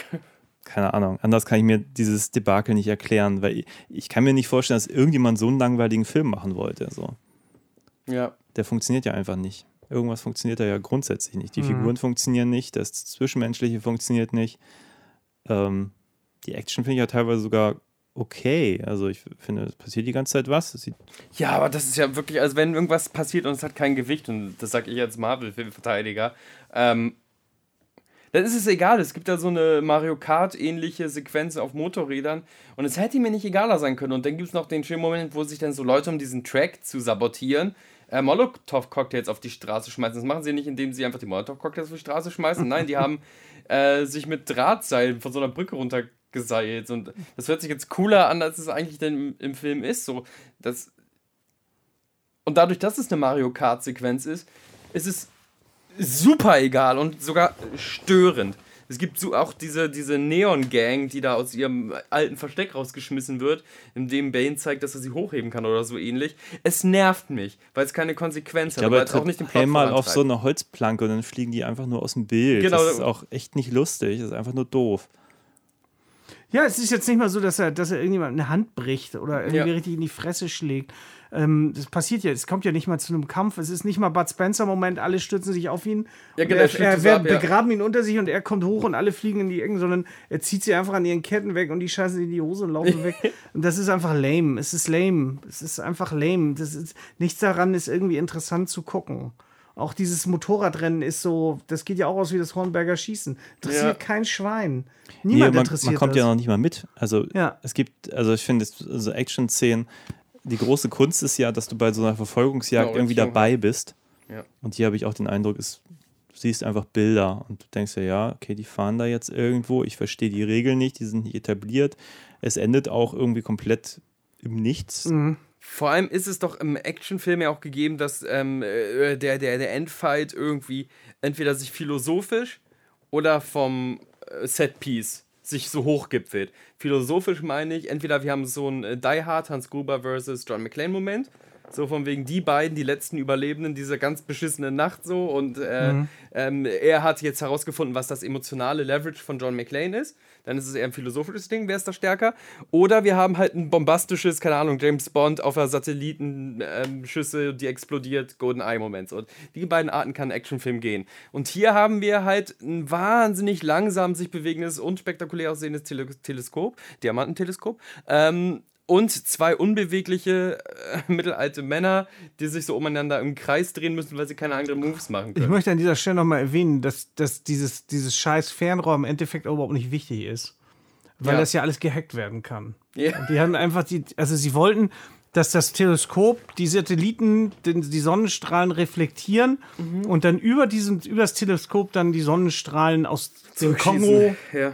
Keine Ahnung. Anders kann ich mir dieses Debakel nicht erklären, weil ich, ich kann mir nicht vorstellen, dass irgendjemand so einen langweiligen Film machen wollte. So. Ja. Der funktioniert ja einfach nicht. Irgendwas funktioniert da ja grundsätzlich nicht. Die Figuren funktionieren nicht, das Zwischenmenschliche funktioniert nicht. Ähm, die Action finde ich ja teilweise sogar okay. Also ich finde, es passiert die ganze Zeit was. Ja, aber das ist ja wirklich, also wenn irgendwas passiert und es hat kein Gewicht, und das sage ich als Marvel-Verteidiger, ähm, dann ist es egal. Es gibt da so eine Mario Kart-ähnliche Sequenz auf Motorrädern und es hätte mir nicht egaler sein können. Und dann gibt es noch den schönen Moment, wo sich dann so Leute, um diesen Track zu sabotieren, äh, Molotow-Cocktails auf die Straße schmeißen. Das machen sie nicht, indem sie einfach die Molotow-Cocktails auf die Straße schmeißen. Nein, die (laughs) haben äh, sich mit Drahtseilen von so einer Brücke runtergeseilt. Und das hört sich jetzt cooler an, als es eigentlich denn im, im Film ist. So, das, und dadurch, dass es eine Mario Kart-Sequenz ist, ist es super egal und sogar störend. Es gibt so auch diese, diese Neon-Gang, die da aus ihrem alten Versteck rausgeschmissen wird, in dem Bane zeigt, dass er sie hochheben kann oder so ähnlich. Es nervt mich, weil es keine Konsequenz Ich hat, glaube, weil er es auch nicht den tritt Plot einmal auf so eine Holzplanke und dann fliegen die einfach nur aus dem Bild. Genau. Das ist auch echt nicht lustig. Das ist einfach nur doof. Ja, es ist jetzt nicht mal so, dass er, dass er irgendjemand eine Hand bricht oder irgendwie Ja. richtig in die Fresse schlägt. Ähm, das passiert ja, es kommt ja nicht mal zu einem Kampf. Es ist nicht mal Bud Spencer-Moment, alle stürzen sich auf ihn. Ja, genau, er, er wer- ab, ja. begraben ihn unter sich und er kommt hoch und alle fliegen in die Ecken, sondern er zieht sie einfach an ihren Ketten weg und die scheißen sie in die Hose und laufen weg. (laughs) Und das ist einfach lame. Es ist lame. Es ist einfach lame. Das ist, nichts daran ist irgendwie interessant zu gucken. Auch dieses Motorradrennen ist so, das geht ja auch aus wie das Hornberger Schießen. Interessiert Ja. kein Schwein. Nee, Niemand man, interessiert man kommt das. ja noch nicht mal mit. Also Ja. es gibt, also ich finde, so Action-Szenen, die große Kunst ist ja, dass du bei so einer Verfolgungsjagd Ja, irgendwie dabei bist. Ja. Und hier habe ich auch den Eindruck, es, du siehst einfach Bilder und du denkst ja, ja, okay, die fahren da jetzt irgendwo, ich verstehe die Regeln nicht, die sind nicht etabliert. Es endet auch irgendwie komplett im Nichts. Mhm. Vor allem ist es doch im Actionfilm ja auch gegeben, dass ähm, äh, der, der, der Endfight irgendwie entweder sich philosophisch oder vom äh, Setpiece sich so hochgipfelt. Philosophisch meine ich, entweder wir haben so einen äh, Die Hard Hans Gruber versus John McClane Moment, so von wegen die beiden, die letzten Überlebenden dieser ganz beschissenen Nacht so und äh, ähm, er hat jetzt herausgefunden, was das emotionale Leverage von John McClane ist. Dann ist es eher ein philosophisches Ding, wer ist da stärker? Oder wir haben halt ein bombastisches, keine Ahnung, James Bond auf der Satellitenschüssel, die explodiert, Golden Eye Moment. Und die beiden Arten kann ein Actionfilm gehen. Und hier haben wir halt ein wahnsinnig langsam sich bewegendes, unspektakulär aussehendes Tele Teleskop, Diamantenteleskop. Ähm, und zwei unbewegliche äh, (laughs) mittelalte Männer, die sich so umeinander im Kreis drehen müssen, weil sie keine anderen Moves machen Ich können. möchte an dieser Stelle nochmal erwähnen, dass, dass dieses, dieses scheiß Fernrohr im Endeffekt überhaupt nicht wichtig ist. Weil Ja. das ja alles gehackt werden kann. Ja. Die haben einfach die, also sie wollten, dass das Teleskop die Satelliten, den, die Sonnenstrahlen reflektieren Mhm. und dann über diesen, über das Teleskop dann die Sonnenstrahlen aus dem Kongo Schießen.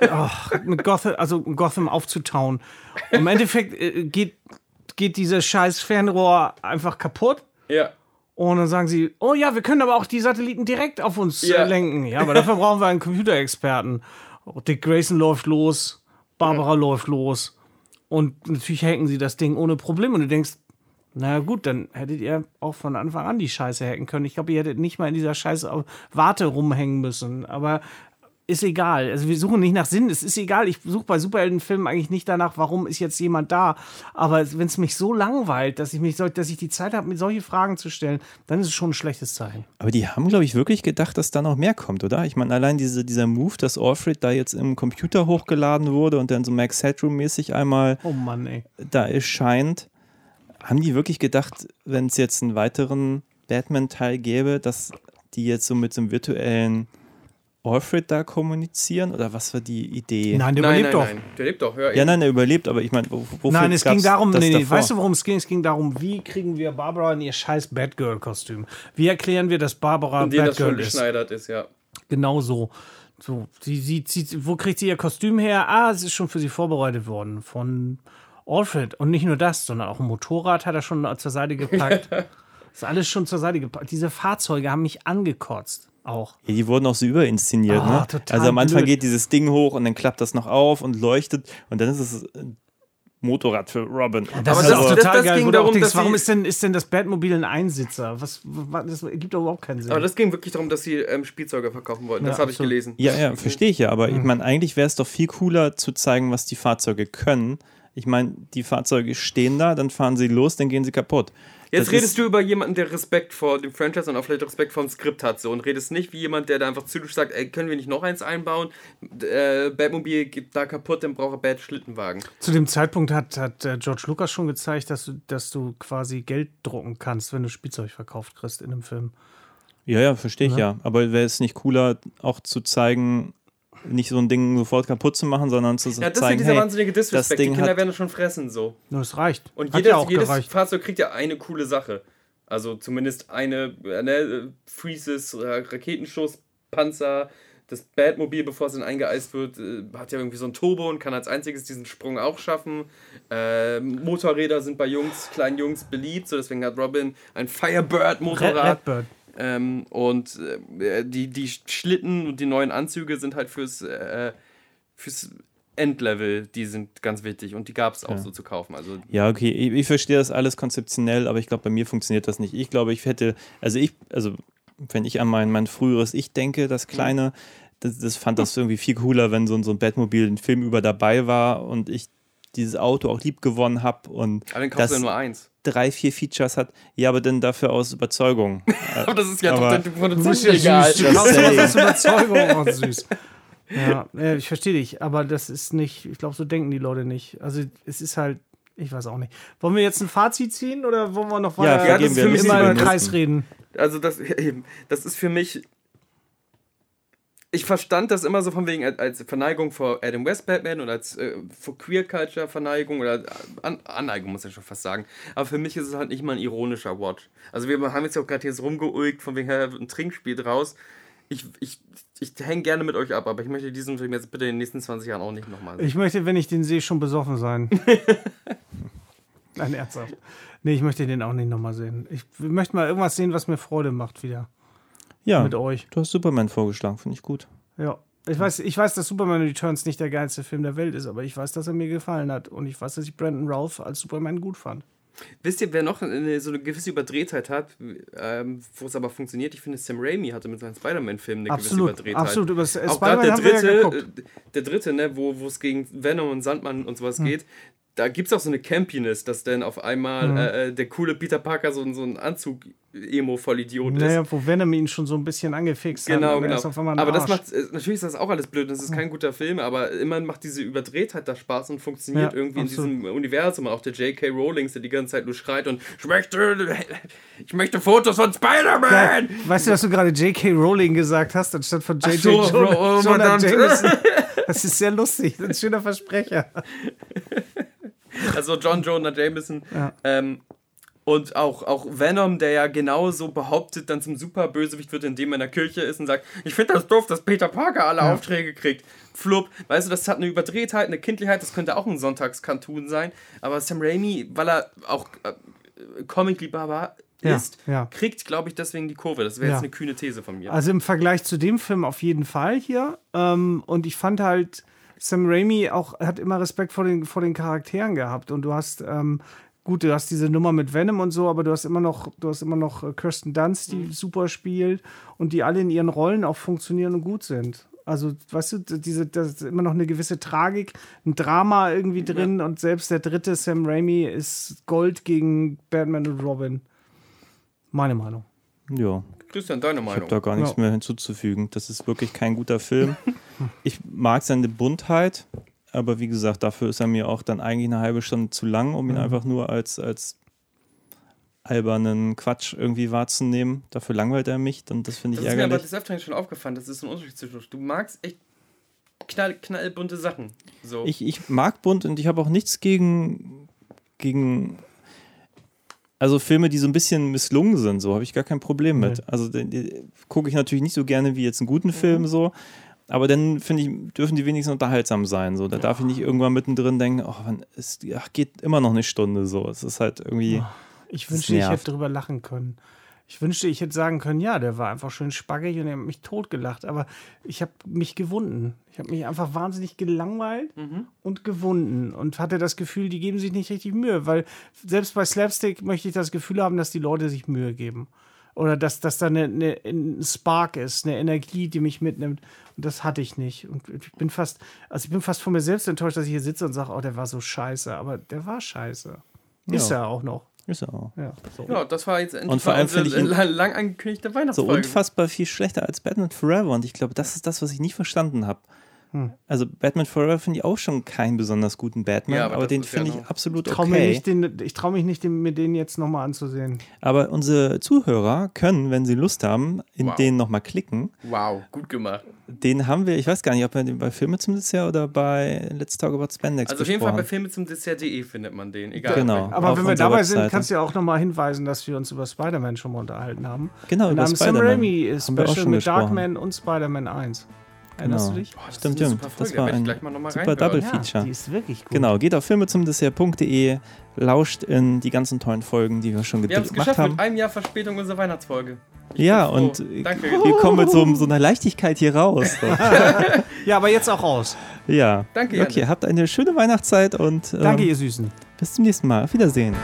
Ja. mit Gotham, also Gotham aufzutauen. Im Endeffekt äh, geht, geht dieses scheiß Fernrohr einfach kaputt. Ja. Und dann sagen sie, oh ja, wir können aber auch die Satelliten direkt auf uns Ja. äh, lenken. Ja, aber dafür brauchen wir einen Computerexperten. Oh, Dick Grayson läuft los, Barbara läuft los. Und natürlich hacken sie das Ding ohne Problem. Und du denkst, na gut, dann hättet ihr auch von Anfang an die Scheiße hacken können. Ich glaube, ihr hättet nicht mal in dieser Scheiße Warte rumhängen müssen. Aber ist egal. Also wir suchen nicht nach Sinn, es ist egal. Ich suche bei Superheldenfilmen eigentlich nicht danach, warum ist jetzt jemand da. Aber wenn es mich so langweilt, dass ich mich, dass ich die Zeit habe, mir solche Fragen zu stellen, dann ist es schon ein schlechtes Zeichen. Aber die haben, glaube ich, wirklich gedacht, dass da noch mehr kommt, oder? Ich meine, allein diese, dieser Move, dass Alfred da jetzt im Computer hochgeladen wurde und dann so Max Headroom-mäßig einmal Oh Mann, ey. da erscheint, haben die wirklich gedacht, wenn es jetzt einen weiteren Batman-Teil gäbe, dass die jetzt so mit so einem virtuellen Alfred da kommunizieren? Oder was war die Idee? Nein, der Nein, überlebt nein, doch. nein. Der lebt doch, ja. Ja, nein, er überlebt, aber ich meine, wo, wofür Nein, es ging darum, nee, nee, weißt du, worum es ging? Es ging darum, wie kriegen wir Barbara in ihr scheiß Batgirl-Kostüm? Wie erklären wir, dass Barbara Und den das schon Batgirl ist? geschneidert ist, ja. Genau so. So, sie, sie, sie, wo kriegt sie ihr Kostüm her? Ah, es ist schon für sie vorbereitet worden von Alfred. Und nicht nur das, sondern auch ein Motorrad hat er schon zur Seite gepackt. (laughs) ist alles schon zur Seite gepackt. Diese Fahrzeuge haben mich angekotzt. Auch. Ja, die wurden auch so überinszeniert, Ah, ne? total Also am Anfang blöd. geht dieses Ding hoch und dann klappt das noch auf und leuchtet und dann ist es ein Motorrad für Robin. Das Aber ist das- auch das- total das geil. ging darum, denkst, dass warum ist denn, ist denn das Batmobil ein Einsitzer? Was, was, das gibt doch überhaupt keinen Sinn. Aber das ging wirklich darum, dass sie ähm, Spielzeuge verkaufen wollten. Das Ja, habe ich gelesen. Ja, ja, verstehe ich ja, aber Hm. ich meine, eigentlich wäre es doch viel cooler zu zeigen, was die Fahrzeuge können. Ich meine, die Fahrzeuge stehen da, dann fahren sie los, dann gehen sie kaputt. Jetzt redest du über jemanden, der Respekt vor dem Franchise und auch vielleicht Respekt vor dem Skript hat. So, und redest nicht wie jemand, der da einfach zynisch sagt, ey, können wir nicht noch eins einbauen? Äh, Batmobil geht da kaputt, dann braucht er Bad Schlittenwagen. Zu dem Zeitpunkt hat, hat äh, George Lucas schon gezeigt, dass du, dass du quasi Geld drucken kannst, wenn du Spielzeug verkauft kriegst in einem Film. Ja, ja, verstehe ich ja. Aber wäre es nicht cooler, auch zu zeigen, nicht so ein Ding sofort kaputt zu machen, sondern zu Ja, das ist ja zeigen, dieser hey, wahnsinnige das Disrespect. Die Ding Kinder werden schon fressen, so. Nur es reicht. Und jedes, ja auch jedes gereicht. Fahrzeug kriegt ja eine coole Sache. Also zumindest eine, äh, ne, Freezes, äh, Raketenschuss, Panzer. Das Batmobil, bevor es dann eingeeist wird, äh, hat ja irgendwie so ein Turbo und kann als einziges diesen Sprung auch schaffen. Äh, Motorräder sind bei Jungs, kleinen Jungs beliebt, so deswegen hat Robin ein Red, Firebird-Motorrad. Redbird. Ähm, und äh, die, die Schlitten und die neuen Anzüge sind halt fürs, äh, fürs Endlevel, die sind ganz wichtig und die gab es auch so zu kaufen. Also Ja, okay, ich, ich verstehe das alles konzeptionell, aber ich glaube, bei mir funktioniert das nicht. Ich glaube, ich hätte, also ich, also wenn ich an mein, mein früheres Ich denke, das Kleine, das, das fand das irgendwie viel cooler, wenn so, ein- so ein Batmobil ein Film über dabei war und ich dieses Auto auch lieb gewonnen habe und aber dann kaufst du das ja nur eins. drei, vier Features hat. Ja, aber dann dafür aus Überzeugung. (laughs) Aber das ist ja Aber- doch Du bist ja egal. süß. Du kaufst aus Überzeugung. Oh, (laughs) süß. Ja, ich verstehe dich, aber das ist nicht, ich glaube, so denken die Leute nicht. Also es ist halt, ich weiß auch nicht. Wollen wir jetzt ein Fazit ziehen oder wollen wir noch Ja, weiter vergeben wir immer Listen im über Kreis Listen. reden? Also das, (laughs) eben, das ist für mich. Ich verstand das immer so von wegen als, Verneigung vor Adam West Batman oder als äh, vor Queer Culture Verneigung oder An Anneigung, muss ich schon fast sagen. Aber für mich ist es halt nicht mal ein ironischer Watch. Also wir haben jetzt auch gerade hier so rumgeulgt, von wegen ein Trinkspiel draus. Ich, ich, ich hänge gerne mit euch ab, aber ich möchte diesen Film jetzt bitte in den nächsten 20 Jahren auch nicht nochmal sehen. Ich möchte, wenn ich den sehe, schon besoffen sein. (laughs) Nein, ernsthaft. Nee, ich möchte den auch nicht nochmal sehen. Ich möchte mal irgendwas sehen, was mir Freude macht wieder. Ja, Mit euch. du hast Superman vorgeschlagen, finde ich gut. Ja. Ich weiß, ich weiß, dass Superman Returns nicht der geilste Film der Welt ist, aber ich weiß, dass er mir gefallen hat. Und ich weiß, dass ich Brandon Ralph als Superman gut fand. Wisst ihr, wer noch eine, so eine gewisse Überdrehtheit hat, ähm, wo es aber funktioniert? Ich finde, Sam Raimi hatte mit seinen Spider-Man-Filmen eine Absolut, gewisse Überdrehtheit. absolut. Über Auch Spider-Man der ja dritte, geguckt. äh, der dritte, ne, wo wo es gegen Venom und Sandmann und Hm. sowas geht, da gibt es auch so eine Campiness, dass dann auf einmal Hm. äh, äh, der coole Peter Parker so, ein- so ein Anzug-Emo-Vollidiot ist. Naja, wo Venom ihn schon so ein bisschen angefixt hat. Genau, er genau. einmal ein Aber das macht, äh, natürlich ist das auch alles blöd, das ist kein guter Film, aber immerhin macht diese Überdrehtheit da Spaß und funktioniert Ja, irgendwie absolut. in diesem Universum. Auch der J.K. Rowling, der die ganze Zeit nur schreit und ich möchte, ich möchte Fotos von Spider-Man! Geil. Weißt du, dass du gerade J.K. Rowling gesagt hast, anstatt von J.J. so, Jonah, oh, Jonah verdammt. Jameson? (laughs) Das ist sehr lustig. Das ist ein schöner Versprecher. (laughs) Also John Jonah Jameson. Ja. Ähm, und auch, auch Venom, der ja genauso behauptet, dann zum Superbösewicht wird, indem er in der Kirche ist und sagt, ich finde das doof, dass Peter Parker alle Aufträge kriegt. Flupp. Weißt du, das hat eine Überdrehtheit, eine Kindlichkeit, das könnte auch ein Sonntagskanton sein. Aber Sam Raimi, weil er auch äh, Comic-Liebhaber Ja, ist, ja. kriegt, glaube ich, deswegen die Kurve. Das wäre Ja. jetzt eine kühne These von mir. Also im Vergleich zu dem Film auf jeden Fall hier. Ähm, und ich fand halt, Sam Raimi auch hat immer Respekt vor den, vor den Charakteren gehabt. Und du hast, ähm, gut, du hast diese Nummer mit Venom und so, aber du hast immer noch, du hast immer noch äh, Kirsten Dunst, die Mhm. super spielt und die alle in ihren Rollen auch funktionieren und gut sind. Also, weißt du, diese, da ist immer noch eine gewisse Tragik, ein Drama irgendwie drin und selbst der dritte Sam Raimi ist Gold gegen Batman und Robin. Meine Meinung. Ja, Christian, deine ich habe Meinung? da gar nichts Ja. mehr hinzuzufügen. Das ist wirklich kein guter Film. (laughs) ich mag seine Buntheit, aber wie gesagt, dafür ist er mir auch dann eigentlich eine halbe Stunde zu lang, um ihn Mhm. einfach nur als, als albernen Quatsch irgendwie wahrzunehmen. Dafür langweilt er mich und das finde Das ich ist mir aber ärgerlich. des Öfteren schon aufgefallen. Das ist ein Unterschied zwischen uns. Du magst echt knall, knallbunte Sachen. So. Ich, ich mag bunt und ich habe auch nichts gegen, gegen also Filme, die so ein bisschen misslungen sind, so habe ich gar kein Problem mit. Also die, die, gucke ich natürlich nicht so gerne wie jetzt einen guten Film so, aber dann finde ich, dürfen die wenigstens unterhaltsam sein. So, da darf ich nicht irgendwann mittendrin denken, oh, wann ist, ach, geht immer noch eine Stunde so. Es ist halt irgendwie. Ich wünschte, ich hätte drüber lachen können. Ich wünschte, ich hätte sagen können, ja, der war einfach schön spackig und er hat mich totgelacht. Aber ich habe mich gewunden. Ich habe mich einfach wahnsinnig gelangweilt und gewunden und hatte das Gefühl, die geben sich nicht richtig Mühe. Weil selbst bei Slapstick möchte ich das Gefühl haben, dass die Leute sich Mühe geben. Oder dass, dass da eine, eine, ein Spark ist, eine Energie, die mich mitnimmt. Und das hatte ich nicht. Und ich bin fast, also ich bin fast von mir selbst enttäuscht, dass ich hier sitze und sage, oh, der war so scheiße. Aber der war scheiße. Ist Ja. er auch noch. Ist ja auch. Ja, so. ja, das war jetzt endlich Und vor allem unsere finde ich ihn- lang, angekündigte So Weihnachtsfolge. unfassbar viel schlechter als Batman Forever und ich glaube, das ist das, was ich nie verstanden habe. Hm. Also Batman Forever finde ich auch schon keinen besonders guten Batman, Ja, aber aber, den ist ja finde ich noch- absolut Ich traue okay. mir nicht, den, ich trau mich nicht, den, mir den jetzt nochmal anzusehen. Aber unsere Zuhörer können, wenn sie Lust haben, in Wow. den nochmal klicken. Wow, gut gemacht. Den haben wir, ich weiß gar nicht, ob wir den bei Filme zum Dessert oder bei Let's Talk About Spandex Also auf jeden Fall bei. Filme zum Dessert.de findet man den. Egal. Genau. Aber wenn wir dabei sind, Webseite. kannst du ja auch nochmal hinweisen, dass wir uns über Spider-Man schon mal unterhalten haben. Genau, In über einem Sam Spider-Man. Raimi Haben wir auch Special mit gesprochen. Darkman und Spider-Man 1. Erinnerst Genau. du dich? Das Stimmt, stimmt. Das war ein super reinhören. Double Ja, Feature. die ist wirklich gut. Genau, geht auf filmezumdessert.de, lauscht in die ganzen tollen Folgen, die wir schon Wir haben es gemacht geschafft haben. mit einem Jahr Verspätung unserer Weihnachtsfolge. Ich Ja, und Danke. (laughs) wir kommen mit so, so einer Leichtigkeit hier raus. (laughs) Ja, aber jetzt auch raus. ja. Danke. Okay, habt eine schöne Weihnachtszeit und ähm, Danke, ihr Süßen. bis zum nächsten Mal. Auf Wiedersehen.